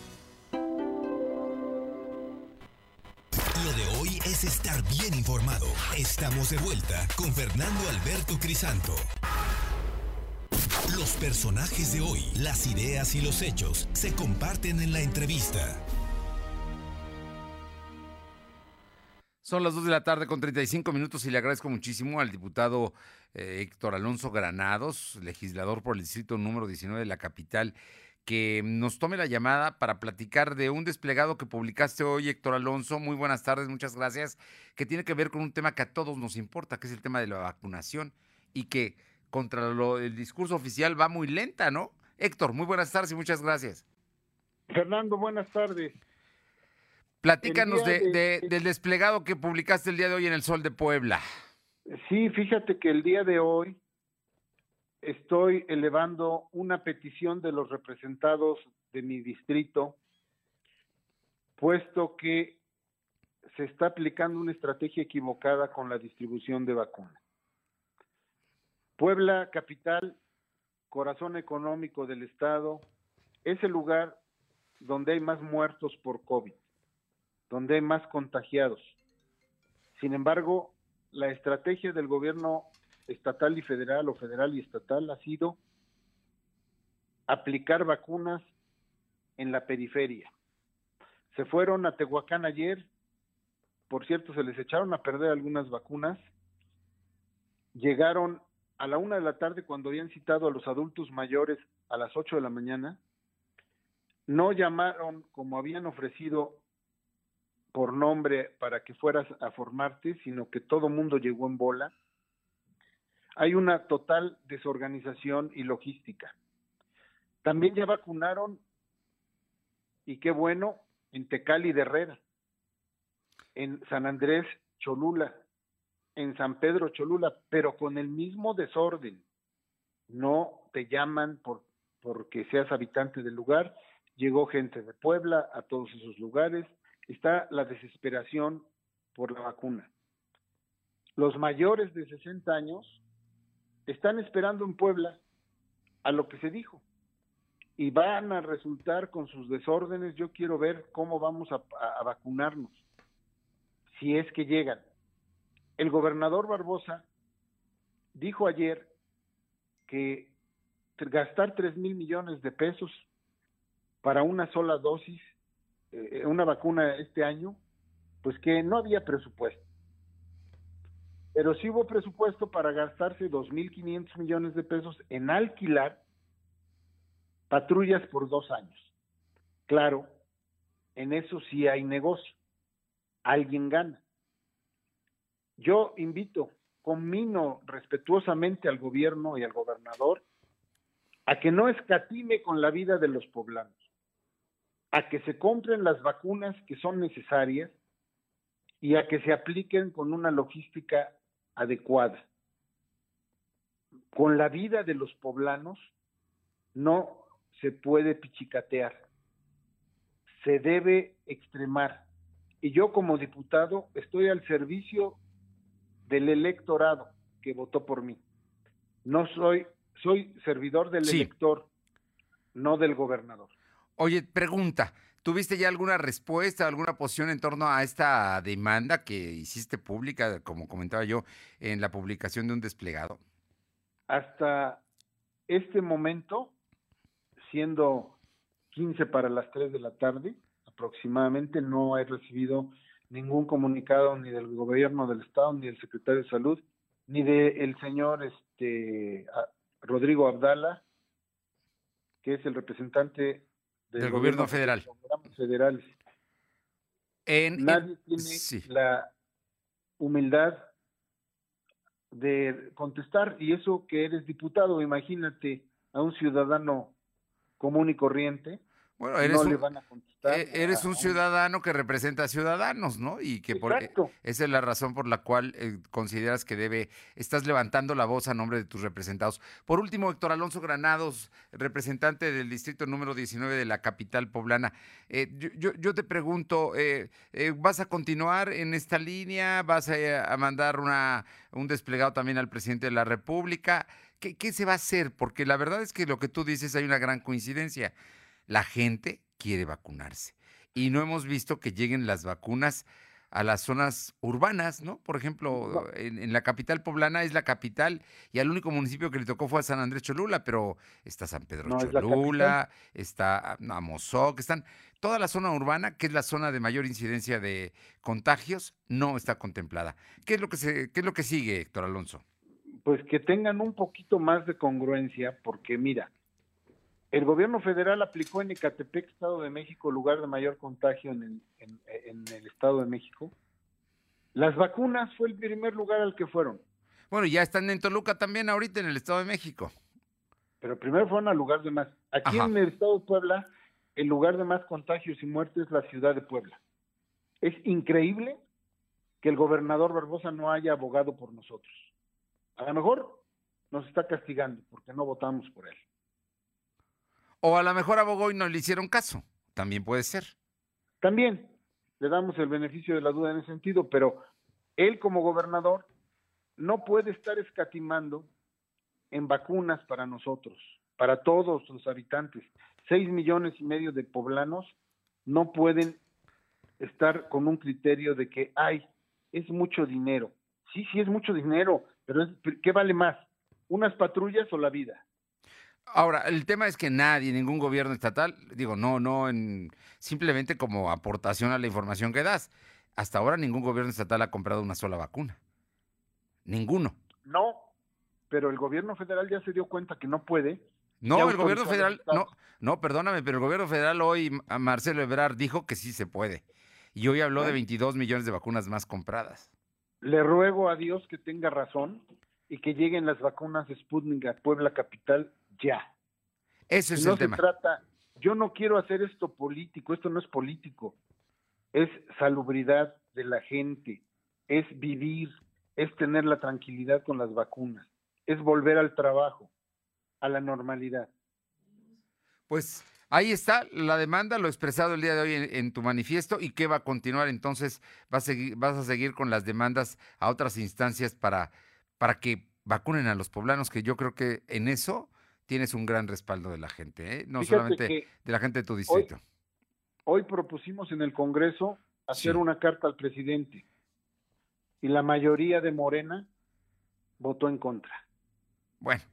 Lo de hoy es estar bien informado. Estamos de vuelta con Fernando Alberto Crisanto. Los personajes de hoy, las ideas y los hechos se comparten en la entrevista. Son las 2 de la tarde con 35 minutos y le agradezco muchísimo al diputado eh, Héctor Alonso Granados, legislador por el distrito número 19 de la capital, que nos tome la llamada para platicar de un desplegado que publicaste hoy, Héctor Alonso. Muy buenas tardes, muchas gracias, que tiene que ver con un tema que a todos nos importa, que es el tema de la vacunación y que contra lo, el discurso oficial va muy lenta, ¿no? Héctor, muy buenas tardes y muchas gracias. Fernando, buenas tardes. Platícanos de, de, del desplegado que publicaste el día de hoy en el Sol de Puebla. Sí, fíjate que el día de hoy estoy elevando una petición de los representados de mi distrito, puesto que se está aplicando una estrategia equivocada con la distribución de vacunas. Puebla, capital, corazón económico del Estado, es el lugar donde hay más muertos por COVID, donde hay más contagiados. Sin embargo, la estrategia del gobierno estatal y federal o federal y estatal ha sido aplicar vacunas en la periferia. Se fueron a Tehuacán ayer, por cierto, se les echaron a perder algunas vacunas, llegaron a la una de la tarde cuando habían citado a los adultos mayores a las ocho de la mañana, no llamaron como habían ofrecido por nombre para que fueras a formarte, sino que todo mundo llegó en bola. Hay una total desorganización y logística. También ya vacunaron, y qué bueno, en Tecali de Herrera, en San Andrés Cholula, en San Pedro Cholula, pero con el mismo desorden. No te llaman por porque seas habitante del lugar. Llegó gente de Puebla a todos esos lugares. Está la desesperación por la vacuna. Los mayores de 60 años están esperando en Puebla a lo que se dijo y van a resultar con sus desórdenes. Yo quiero ver cómo vamos a, vacunarnos, si es que llegan. El gobernador Barbosa dijo ayer que gastar tres mil millones de pesos para una sola dosis, eh, una vacuna este año, pues que no había presupuesto. Pero sí hubo presupuesto para gastarse dos mil quinientos millones de pesos en alquilar patrullas por dos años. Claro, en eso sí hay negocio. Alguien gana. Yo invito, conmino respetuosamente al gobierno y al gobernador a que no escatime con la vida de los poblanos, a que se compren las vacunas que son necesarias y a que se apliquen con una logística adecuada. Con la vida de los poblanos no se puede pichicatear, se debe extremar. Y yo como diputado estoy al servicio del electorado que votó por mí. No soy, soy servidor del sí. elector, no del gobernador. Oye, pregunta, ¿tuviste ya alguna respuesta, alguna posición en torno a esta demanda que hiciste pública, como comentaba yo, en la publicación de un desplegado? Hasta este momento, siendo 15 para las 3 de la tarde aproximadamente, no he recibido ningún comunicado ni del gobierno del estado ni del secretario de salud ni del señor este Rodrigo Abdala que es el representante del, del gobierno, gobierno, federal en, nadie en, tiene sí. la humildad de contestar y eso que eres diputado imagínate a un ciudadano común y corriente Bueno, eres no un, le van a contestar. e- eres un ciudadano que representa a ciudadanos, ¿no? Y que por, Exacto. esa es la razón por la cual eh, consideras que debe, estás levantando la voz a nombre de tus representados. Por último, Héctor Alonso Granados, representante del distrito número 19 de la capital poblana. Eh, yo, yo- yo te pregunto, eh, eh, ¿vas a continuar en esta línea? ¿Vas a, a mandar una, un desplegado también al presidente de la República? ¿Qué, ¿Qué se va a hacer? Porque la verdad es que lo que tú dices hay una gran coincidencia. La gente quiere vacunarse y no hemos visto que lleguen las vacunas a las zonas urbanas, ¿no? Por ejemplo, en, en la capital poblana es la capital y al único municipio que le tocó fue a San Andrés Cholula, pero está San Pedro No, es Cholula, está Amozoc, están toda la zona urbana, que es la zona de mayor incidencia de contagios, no está contemplada. ¿Qué es lo que se, qué es lo que sigue, Héctor Alonso? Pues que tengan un poquito más de congruencia, porque mira, el gobierno federal aplicó en Ecatepec, Estado de México, lugar de mayor contagio en el, en, en el Estado de México. Las vacunas fue el primer lugar al que fueron, Bueno, ya están en Toluca también ahorita en el Estado de México. pero primero fueron al lugar de más. Aquí Ajá. en el Estado de Puebla, el lugar de más contagios y muertes es la ciudad de Puebla. Es increíble que el gobernador Barbosa no haya abogado por nosotros. A lo mejor nos está castigando porque no votamos por él. O a lo mejor abogó y no le hicieron caso. También puede ser. También le damos el beneficio de la duda en ese sentido, pero él como gobernador no puede estar escatimando en vacunas para nosotros, para todos los habitantes. Seis millones y medio de poblanos no pueden estar con un criterio de que, ay, es mucho dinero. Sí, sí es mucho dinero, pero es- ¿qué vale más? ¿Unas patrullas o la vida? Ahora, el tema es que nadie, ningún gobierno estatal, digo, no, no, en, simplemente como aportación a la información que das. Hasta ahora ningún gobierno estatal ha comprado una sola vacuna. Ninguno. No, pero el gobierno federal ya se dio cuenta que no puede. No, el gobierno federal, no, no, perdóname, pero el gobierno federal hoy, a Marcelo Ebrard, dijo que sí se puede. Y hoy habló de Bueno. 22 millones de vacunas más compradas. Le ruego a Dios que tenga razón y que lleguen las vacunas Sputnik a Puebla Capital ya. Ese es no el se tema. trata, yo no quiero hacer esto político, esto no es político, es salubridad de la gente, es vivir, es tener la tranquilidad con las vacunas, es volver al trabajo, a la normalidad. Pues ahí está la demanda, lo expresado el día de hoy en, en tu manifiesto y qué va a continuar entonces, vas a, seguir, vas a seguir con las demandas a otras instancias para, para que vacunen a los poblanos, que yo creo que en eso tienes un gran respaldo de la gente, ¿eh? no Fíjate solamente de la gente de tu distrito. Hoy propusimos en el Congreso hacer Sí. una carta al presidente y la mayoría de Morena votó en contra. Bueno,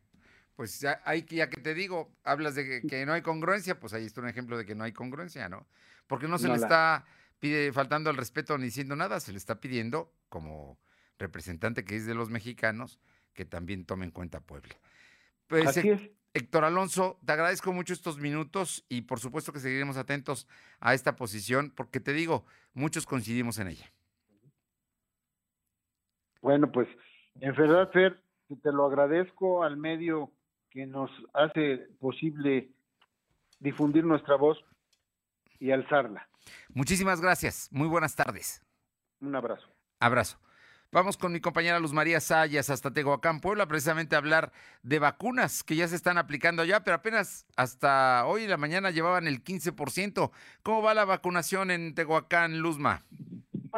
pues ya, hay, que- ya que te digo, hablas de que, que no hay congruencia, pues ahí está un ejemplo de que no hay congruencia, ¿no? Porque no se No le la- está pide, faltando al respeto ni diciendo nada, se le está pidiendo, como representante que es de los mexicanos, que también tome en cuenta Puebla. Pues, Así Hec- es. Héctor Alonso, te agradezco mucho estos minutos y por supuesto que seguiremos atentos a esta posición, porque te digo, muchos coincidimos en ella. Bueno, pues en verdad, Fer, te lo agradezco al medio que nos hace posible difundir nuestra voz y alzarla. Muchísimas gracias, muy buenas tardes. Un abrazo. Abrazo. Vamos con mi compañera Luz María Sayas hasta Tehuacán, Puebla, precisamente a hablar de vacunas que ya se están aplicando allá, pero apenas hasta hoy en la mañana llevaban el 15%. ¿Cómo va la vacunación en Tehuacán, Luzma?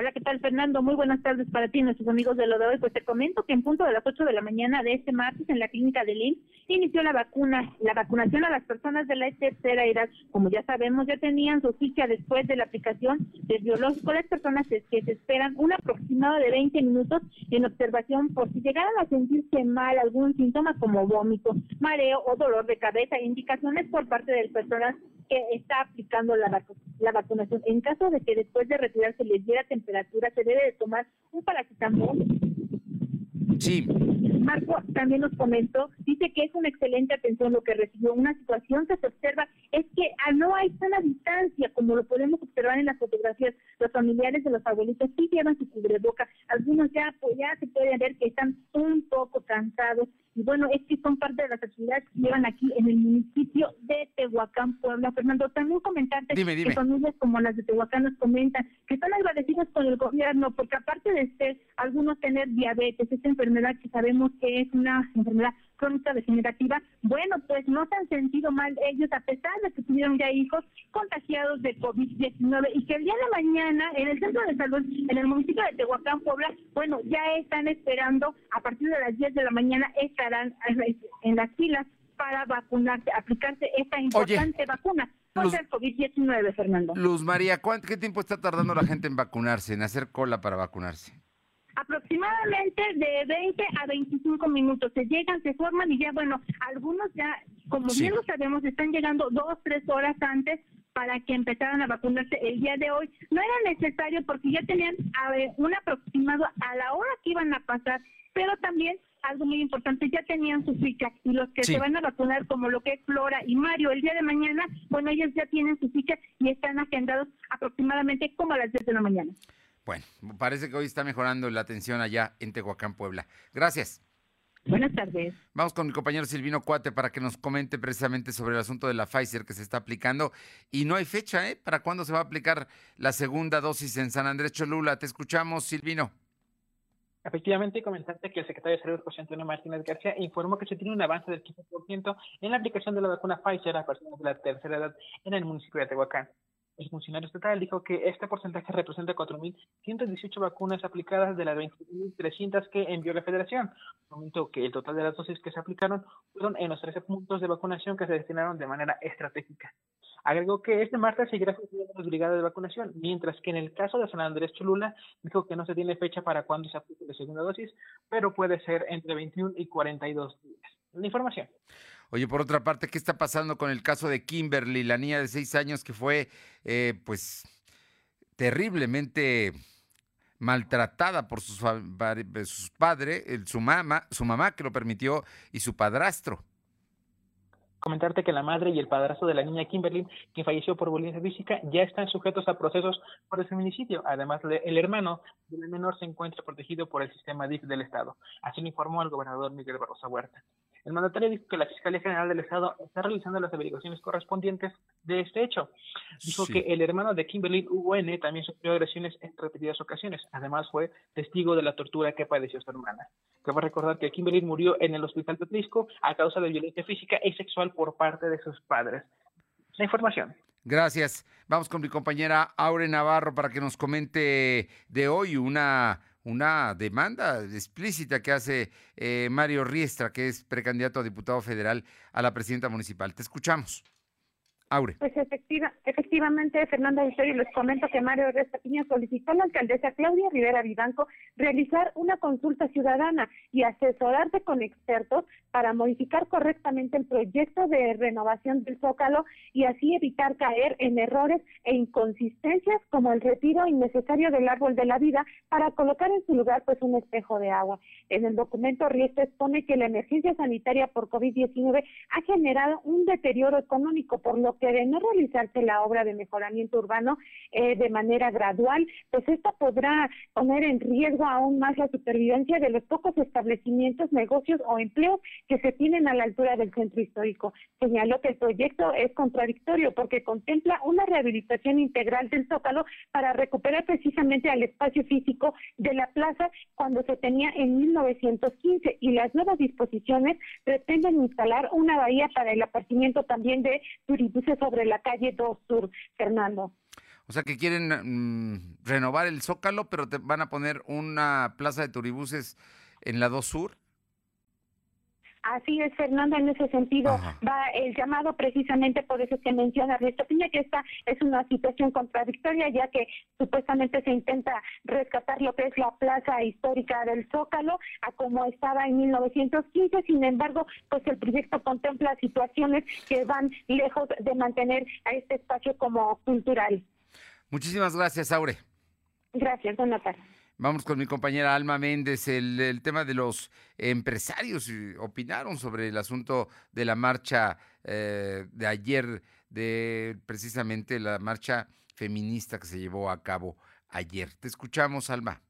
Hola, ¿qué tal, Fernando? Muy buenas tardes para ti, nuestros amigos de lo de hoy. Pues te comento que en punto de las 8 de la mañana de este martes en la clínica de IMSS inició la vacuna, la vacunación a las personas de la tercera edad. Como ya sabemos, ya tenían su ficha después de la aplicación del biológico. Las personas que se esperan un aproximado de 20 minutos en observación por si llegaran a sentirse mal algún síntoma como vómito, mareo o dolor de cabeza, indicaciones por parte del personal que está aplicando la, vacu- la vacunación. En caso de que después de retirarse les diera temperatura, se debe de tomar un paracetamol. Sí. Marco también nos comentó, dice que es una excelente atención lo que recibió. Una situación que se observa es que ah, no hay sana distancia, como lo podemos observar en las fotografías. Los familiares de los abuelitos sí llevan su cubreboca. Algunos ya, pues ya se puede ver que están un poco cansados Y bueno, es que son parte de las actividades que llevan aquí en el municipio de Tehuacán, Puebla. Fernando, también comentarte que familias como las de Tehuacán nos comentan que están agradecidas con el gobierno porque aparte de ser algunos tener diabetes, esta enfermedad que sabemos que es una enfermedad crónica degenerativa, bueno, pues no se han sentido mal ellos a pesar de que tuvieron ya hijos contagiados de COVID-19 y que el día de mañana en el centro de salud, en el municipio de Tehuacán, Puebla, bueno, ya están esperando a partir de las 10 de la mañana estarán en las filas para vacunarse, aplicarse esta importante vacuna contra el COVID-19, Fernando. Luz María, ¿qué tiempo está tardando la gente en vacunarse, en hacer cola para vacunarse? Aproximadamente de 20 a 25 minutos. Se llegan, se forman y ya, bueno, algunos ya, como bien lo sabemos, están llegando dos, tres horas antes para que empezaran a vacunarse el día de hoy. No era necesario porque ya tenían a ver, un aproximado a la hora que iban a pasar, pero también algo muy importante, ya tenían su ficha y los que se van a vacunar como lo que es Flora y Mario el día de mañana, bueno, ellos ya tienen su ficha y están agendados aproximadamente como a las 10 de la mañana. Bueno, parece que hoy está mejorando la atención allá en Tehuacán, Puebla. Gracias. Buenas tardes. Vamos con mi compañero Silvino Cuate para que nos comente precisamente sobre el asunto de la Pfizer que se está aplicando. Y no hay fecha, ¿eh? ¿Para cuándo se va a aplicar la segunda dosis en San Andrés Cholula? Te escuchamos, Silvino. Efectivamente, comentarte que el secretario de Salud, José Antonio Martínez García, informó que se tiene un avance del 15% en la aplicación de la vacuna Pfizer a personas de la tercera edad en el municipio de Tehuacán. El funcionario estatal dijo que este porcentaje representa 4.118 vacunas aplicadas de las 21.300 que envió la federación. Comentó que el total de las dosis que se aplicaron fueron en los 13 puntos de vacunación que se destinaron de manera estratégica. Agregó que este martes seguirá funcionando las brigadas de vacunación, mientras que en el caso de San Andrés Cholula dijo que no se tiene fecha para cuándo se aplique la segunda dosis, pero puede ser entre 21 y 42 días. La información. Oye, por otra parte, ¿qué está pasando con el caso de Kimberly, la niña de seis años que fue, eh, pues, terriblemente maltratada por sus, sus padres, su mamá, su mamá que lo permitió y su padrastro? Comentarte que la madre y el padrastro de la niña Kimberly, quien falleció por violencia física, ya están sujetos a procesos por el feminicidio. Además, el hermano del menor se encuentra protegido por el sistema DIF del Estado. Así lo informó el gobernador Miguel Barrosa Huerta. El mandatario dijo que la Fiscalía General del Estado está realizando las averiguaciones correspondientes de este hecho. Dijo que el hermano de Kimberly, UN, también sufrió agresiones en repetidas ocasiones. Además, fue testigo de la tortura que padeció su hermana. Cabe recordar que Kimberly murió en el hospital de Tlisco a causa de violencia física y sexual por parte de sus padres. La información. Gracias. Vamos con mi compañera Aure Navarro para que nos comente de hoy una una demanda explícita que hace eh, Mario Riestra, que es precandidato a diputado federal a la presidenta municipal. Te escuchamos. Pues efectiva, efectivamente, Fernanda Historia, les comento que Mario Resta Piña solicitó a la alcaldesa Claudia Rivera Vivanco realizar una consulta ciudadana y asesorarse con expertos para modificar correctamente el proyecto de renovación del Zócalo y así evitar caer en errores e inconsistencias como el retiro innecesario del árbol de la vida para colocar en su lugar pues un espejo de agua. En el documento Riesta expone que la emergencia sanitaria por COVID-19 ha generado un deterioro económico por lo que de no realizarse la obra de mejoramiento urbano eh, de manera gradual, pues esta podrá poner en riesgo aún más la supervivencia de los pocos establecimientos, negocios o empleos que se tienen a la altura del centro histórico. Señaló que el proyecto es contradictorio porque contempla una rehabilitación integral del Zócalo para recuperar precisamente al espacio físico de la plaza cuando se tenía en 1915 y las nuevas disposiciones pretenden instalar una bahía para el apartimiento también de sobre la calle 2 Sur, Fernando. O sea que quieren mm, renovar el Zócalo, pero te van a poner una plaza de turibuses en la 2 Sur. Así es, Fernando, en ese sentido va el llamado precisamente por eso que menciona Ernesto Piña, que esta es una situación contradictoria, ya que supuestamente se intenta rescatar lo que es la plaza histórica del Zócalo, a como estaba en 1915, sin embargo, pues el proyecto contempla situaciones que van lejos de mantener a este espacio como cultural. Muchísimas gracias, Aure. Gracias, buenas tardes. Vamos con mi compañera Alma Méndez, el, tema de los empresarios. Opinaron sobre el asunto de la marcha eh, de ayer, de precisamente la marcha feminista que se llevó a cabo ayer. Te escuchamos, Alma.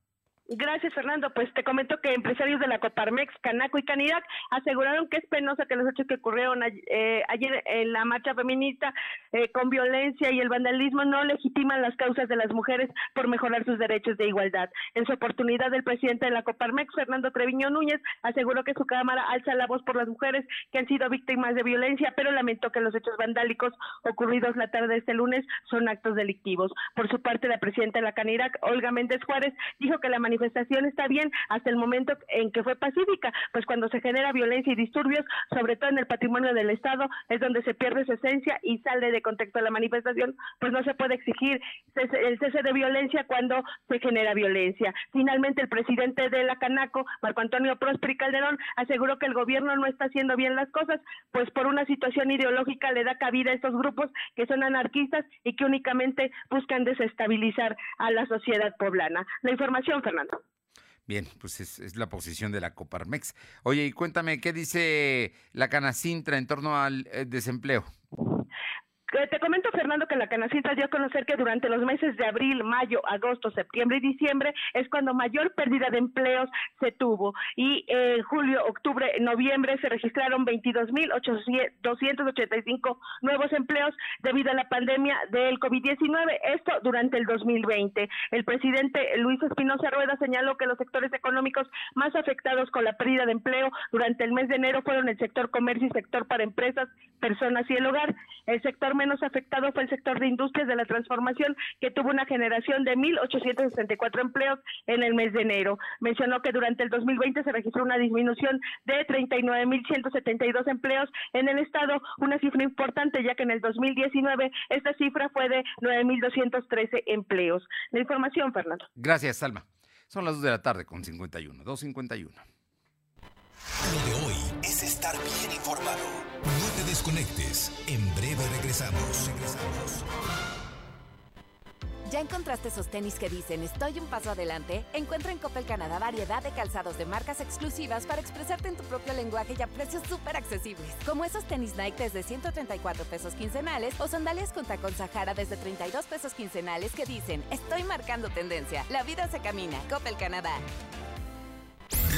Gracias, Fernando. Pues te comento que empresarios de la Coparmex, Canaco y Canirac aseguraron que es penoso que los hechos que ocurrieron eh, ayer en la marcha feminista eh, con violencia y el vandalismo no legitiman las causas de las mujeres por mejorar sus derechos de igualdad. En su oportunidad, el presidente de la Coparmex, Fernando Treviño Núñez, aseguró que su Cámara alza la voz por las mujeres que han sido víctimas de violencia, pero lamentó que los hechos vandálicos ocurridos la tarde de este lunes son actos delictivos. Por su parte, la presidenta de la Canirac, Olga Méndez Juárez, dijo que la manifestación manifestación está bien hasta el momento en que fue pacífica, pues cuando se genera violencia y disturbios, sobre todo en el patrimonio del Estado, es donde se pierde su esencia y sale de contexto la manifestación, pues no se puede exigir el cese de violencia cuando se genera violencia. Finalmente, el presidente de la Canaco, Marco Antonio Prósperi Calderón, aseguró que el gobierno no está haciendo bien las cosas, pues por una situación ideológica le da cabida a estos grupos que son anarquistas y que únicamente buscan desestabilizar a la sociedad poblana. La información, Fernando. Bien, pues es, la posición de la Coparmex. Oye, y cuéntame, ¿qué dice la Canacintra en torno al eh, desempleo? Te comento, Fernando, que la Canacintra dio a conocer que durante los meses de abril, mayo, agosto, septiembre y diciembre es cuando mayor pérdida de empleos se tuvo. Y en julio, octubre, noviembre se registraron 22.285 nuevos empleos debido a la pandemia del COVID-19. Esto durante el 2020. El presidente Luis Espinosa Rueda señaló que los sectores económicos más afectados con la pérdida de empleo durante el mes de enero fueron el sector comercio y sector para empresas, personas y el hogar. El sector menos afectado fue el sector de industrias de la transformación, que tuvo una generación de 1.864 empleos en el mes de enero. Mencionó que durante el 2020 se registró una disminución de 39.172 empleos en el Estado, una cifra importante, ya que en el 2019 esta cifra fue de 9.213 empleos. La información, Fernando. Gracias, Salma. Son las 2 de la tarde con 51, 2.51. Lo de hoy es estar bien informado. No te desconectes. En breve regresamos. Regresamos. ¿Ya encontraste esos tenis que dicen estoy un paso adelante? Encuentra en Coppel Canadá variedad de calzados de marcas exclusivas para expresarte en tu propio lenguaje y a precios súper accesibles. Como esos tenis Nike desde 134 pesos quincenales o sandalias con tacón Sahara desde 32 pesos quincenales que dicen estoy marcando tendencia. La vida se camina. Coppel Canadá.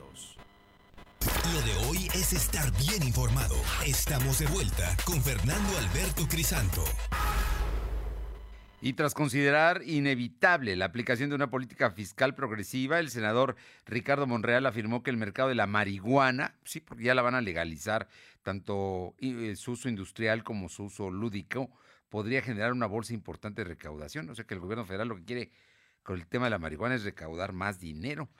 Lo de hoy es estar bien informado. Estamos de vuelta con Fernando Alberto Crisanto. Y tras considerar inevitable la aplicación de una política fiscal progresiva, el senador Ricardo Monreal afirmó que el mercado de la marihuana, sí, porque ya la van a legalizar, tanto eh, su uso industrial como su uso lúdico, podría generar una bolsa importante de recaudación. O sea que el gobierno federal lo que quiere con el tema de la marihuana es recaudar más dinero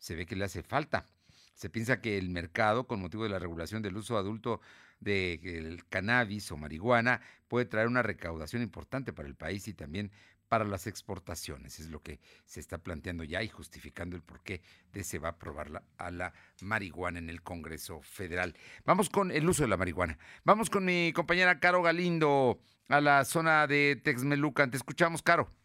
se ve que le hace falta. Se piensa que el mercado, con motivo de la regulación del uso adulto del cannabis o marihuana, puede traer una recaudación importante para el país y también para las exportaciones. Es lo que se está planteando ya y justificando el porqué de se va a aprobar a la marihuana en el Congreso Federal. Vamos con el uso de la marihuana. Vamos con mi compañera Caro Galindo a la zona de Texmelucan. Te escuchamos, Caro.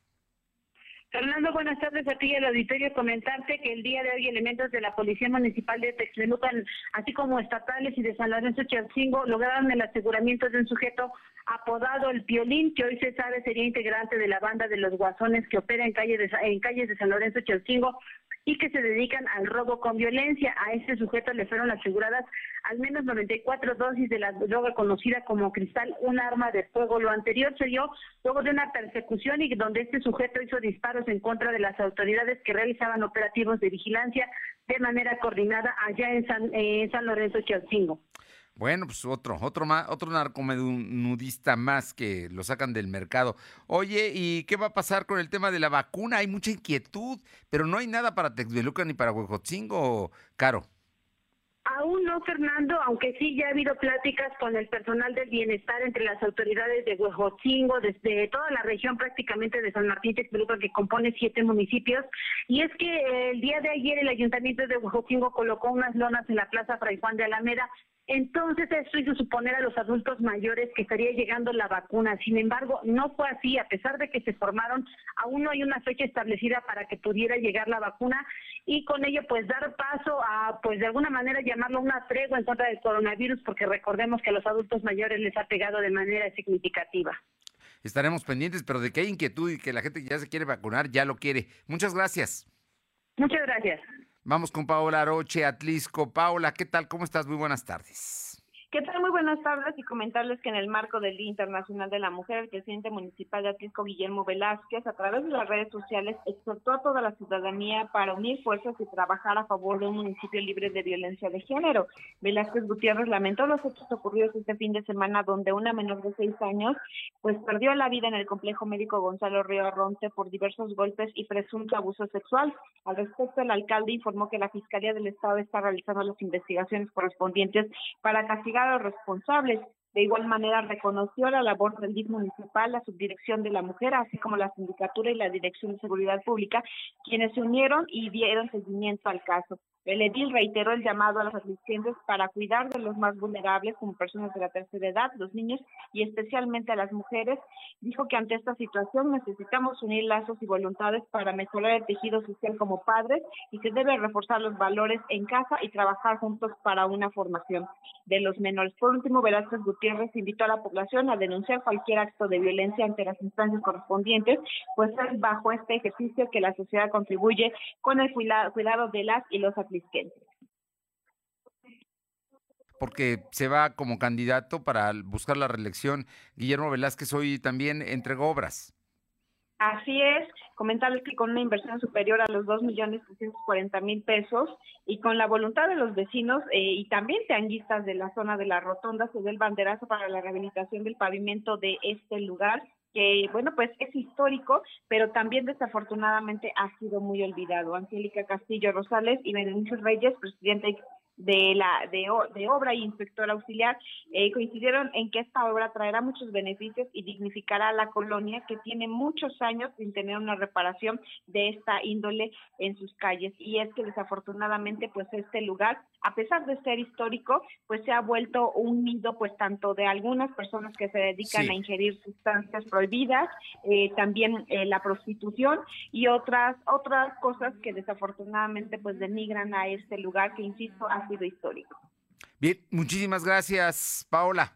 Fernando, buenas tardes a ti y al auditorio. Comentarte que el día de hoy elementos de la Policía Municipal de Texmelucan, así como estatales y de San Lorenzo Chalcingo, lograron el aseguramiento de un sujeto apodado El Piolín, que hoy se sabe sería integrante de la banda de los Guasones que opera en, calle de, en calles de San Lorenzo Chalcingo y que se dedican al robo con violencia. A este sujeto le fueron aseguradas al menos 94 dosis de la droga conocida como cristal, un arma de fuego. Lo anterior se dio luego de una persecución y donde este sujeto hizo disparos en contra de las autoridades que realizaban operativos de vigilancia de manera coordinada allá en San, en San Lorenzo Chalcingo. Bueno, pues otro, otro más, otro narcomedunudista más que lo sacan del mercado. Oye, ¿y qué va a pasar con el tema de la vacuna? Hay mucha inquietud, pero no hay nada para Texmelucan ni para Huejotzingo, Caro. Aún no, Fernando, aunque sí ya ha habido pláticas con el personal del bienestar entre las autoridades de Huejotzingo, desde toda la región prácticamente de San Martín Texmelucan, que compone siete municipios. Y es que el día de ayer el ayuntamiento de Huejotzingo colocó unas lonas en la Plaza Fray Juan de Alameda entonces eso hizo suponer a los adultos mayores que estaría llegando la vacuna. Sin embargo, no fue así. A pesar de que se formaron, aún no hay una fecha establecida para que pudiera llegar la vacuna y con ello pues dar paso a pues de alguna manera llamarlo una tregua en contra del coronavirus porque recordemos que a los adultos mayores les ha pegado de manera significativa. Estaremos pendientes, pero de que hay inquietud y que la gente que ya se quiere vacunar ya lo quiere. Muchas gracias. Muchas gracias. Vamos con Paola Aroche, Atlisco. Paola, ¿qué tal? ¿Cómo estás? Muy buenas tardes. ¿Qué tal? Muy buenas tardes y comentarles que en el marco del Día Internacional de la Mujer, el presidente municipal de Atlisco, Guillermo Velázquez, a través de las redes sociales, exhortó a toda la ciudadanía para unir fuerzas y trabajar a favor de un municipio libre de violencia de género. Velázquez Gutiérrez lamentó los hechos ocurridos este fin de semana, donde una menor de seis años pues perdió la vida en el complejo médico Gonzalo Río Arronte por diversos golpes y presunto abuso sexual. Al respecto, el alcalde informó que la Fiscalía del Estado está realizando las investigaciones correspondientes para castigar responsables. De igual manera, reconoció la labor del DIF municipal, la subdirección de la mujer, así como la sindicatura y la dirección de seguridad pública, quienes se unieron y dieron seguimiento al caso. El edil reiteró el llamado a los asistentes para cuidar de los más vulnerables, como personas de la tercera edad, los niños y especialmente a las mujeres. Dijo que ante esta situación necesitamos unir lazos y voluntades para mejorar el tejido social como padres y se debe reforzar los valores en casa y trabajar juntos para una formación de los menores. Por último, Velázquez Gutiérrez invitó a la población a denunciar cualquier acto de violencia ante las instancias correspondientes, pues es bajo este ejercicio que la sociedad contribuye con el cuidado de las y los porque se va como candidato para buscar la reelección. Guillermo Velázquez hoy también entregó obras. Así es, comentarles que con una inversión superior a los dos millones mil pesos y con la voluntad de los vecinos eh, y también teanguistas de la zona de la rotonda se dio el banderazo para la rehabilitación del pavimento de este lugar que, bueno, pues es histórico, pero también desafortunadamente ha sido muy olvidado. Angélica Castillo Rosales y Benedicto Reyes, presidente de la de, de obra y inspector auxiliar eh, coincidieron en que esta obra traerá muchos beneficios y dignificará a la colonia que tiene muchos años sin tener una reparación de esta índole en sus calles y es que desafortunadamente pues este lugar a pesar de ser histórico pues se ha vuelto un nido pues tanto de algunas personas que se dedican a ingerir sustancias prohibidas eh, también eh, la prostitución y otras otras cosas que desafortunadamente pues denigran a este lugar que insisto sido histórico. Bien, muchísimas gracias, Paola.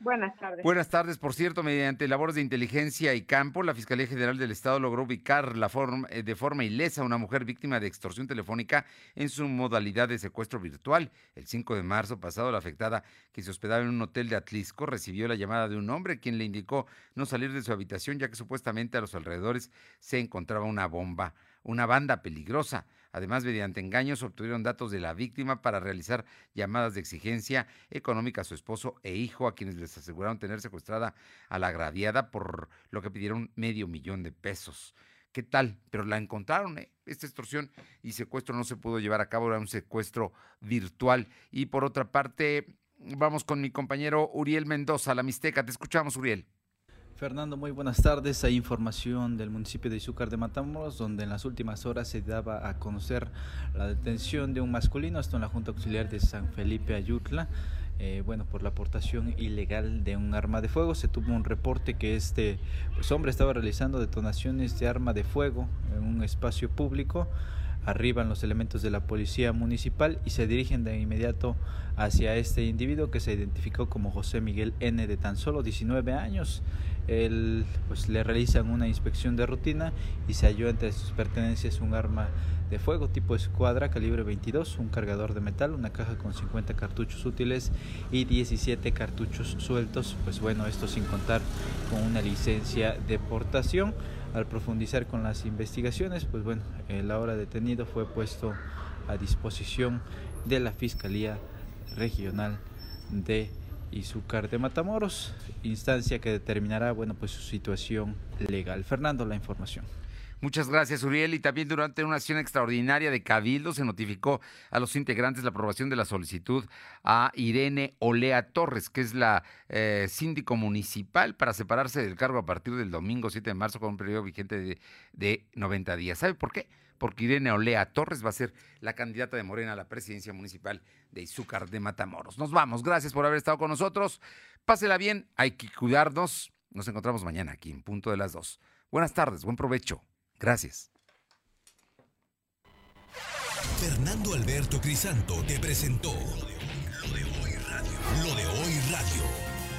Buenas tardes. Buenas tardes. Por cierto, mediante labores de inteligencia y campo, la Fiscalía General del Estado logró ubicar la forma, eh, de forma ilesa a una mujer víctima de extorsión telefónica en su modalidad de secuestro virtual. El 5 de marzo pasado, la afectada, que se hospedaba en un hotel de Atlisco, recibió la llamada de un hombre quien le indicó no salir de su habitación ya que supuestamente a los alrededores se encontraba una bomba, una banda peligrosa. Además, mediante engaños obtuvieron datos de la víctima para realizar llamadas de exigencia económica a su esposo e hijo, a quienes les aseguraron tener secuestrada a la agraviada, por lo que pidieron medio millón de pesos. ¿Qué tal? Pero la encontraron, ¿eh? Esta extorsión y secuestro no se pudo llevar a cabo, era un secuestro virtual. Y por otra parte, vamos con mi compañero Uriel Mendoza, la Mixteca. Te escuchamos, Uriel. Fernando, muy buenas tardes. Hay información del municipio de Izúcar de Matamoros, donde en las últimas horas se daba a conocer la detención de un masculino, esto en la Junta Auxiliar de San Felipe Ayutla. Eh, bueno, por la aportación ilegal de un arma de fuego. Se tuvo un reporte que este pues, hombre estaba realizando detonaciones de arma de fuego en un espacio público. Arriban los elementos de la policía municipal y se dirigen de inmediato hacia este individuo que se identificó como José Miguel N de tan solo 19 años. Él, pues, le realizan una inspección de rutina y se halló entre sus pertenencias un arma de fuego tipo escuadra calibre 22, un cargador de metal, una caja con 50 cartuchos útiles y 17 cartuchos sueltos. Pues bueno, esto sin contar con una licencia de portación. Al profundizar con las investigaciones, pues bueno, el ahora detenido fue puesto a disposición de la Fiscalía Regional de Izúcar de Matamoros, instancia que determinará, bueno, pues su situación legal. Fernando, la información. Muchas gracias, Uriel. Y también durante una acción extraordinaria de Cabildo se notificó a los integrantes la aprobación de la solicitud a Irene Olea Torres, que es la eh, síndico municipal, para separarse del cargo a partir del domingo 7 de marzo con un periodo vigente de, de 90 días. ¿Sabe por qué? Porque Irene Olea Torres va a ser la candidata de Morena a la presidencia municipal de Izúcar de Matamoros. Nos vamos. Gracias por haber estado con nosotros. Pásela bien. Hay que cuidarnos. Nos encontramos mañana aquí en punto de las dos. Buenas tardes. Buen provecho. Gracias. Fernando Alberto Crisanto te presentó Lo de hoy radio. Lo de hoy radio.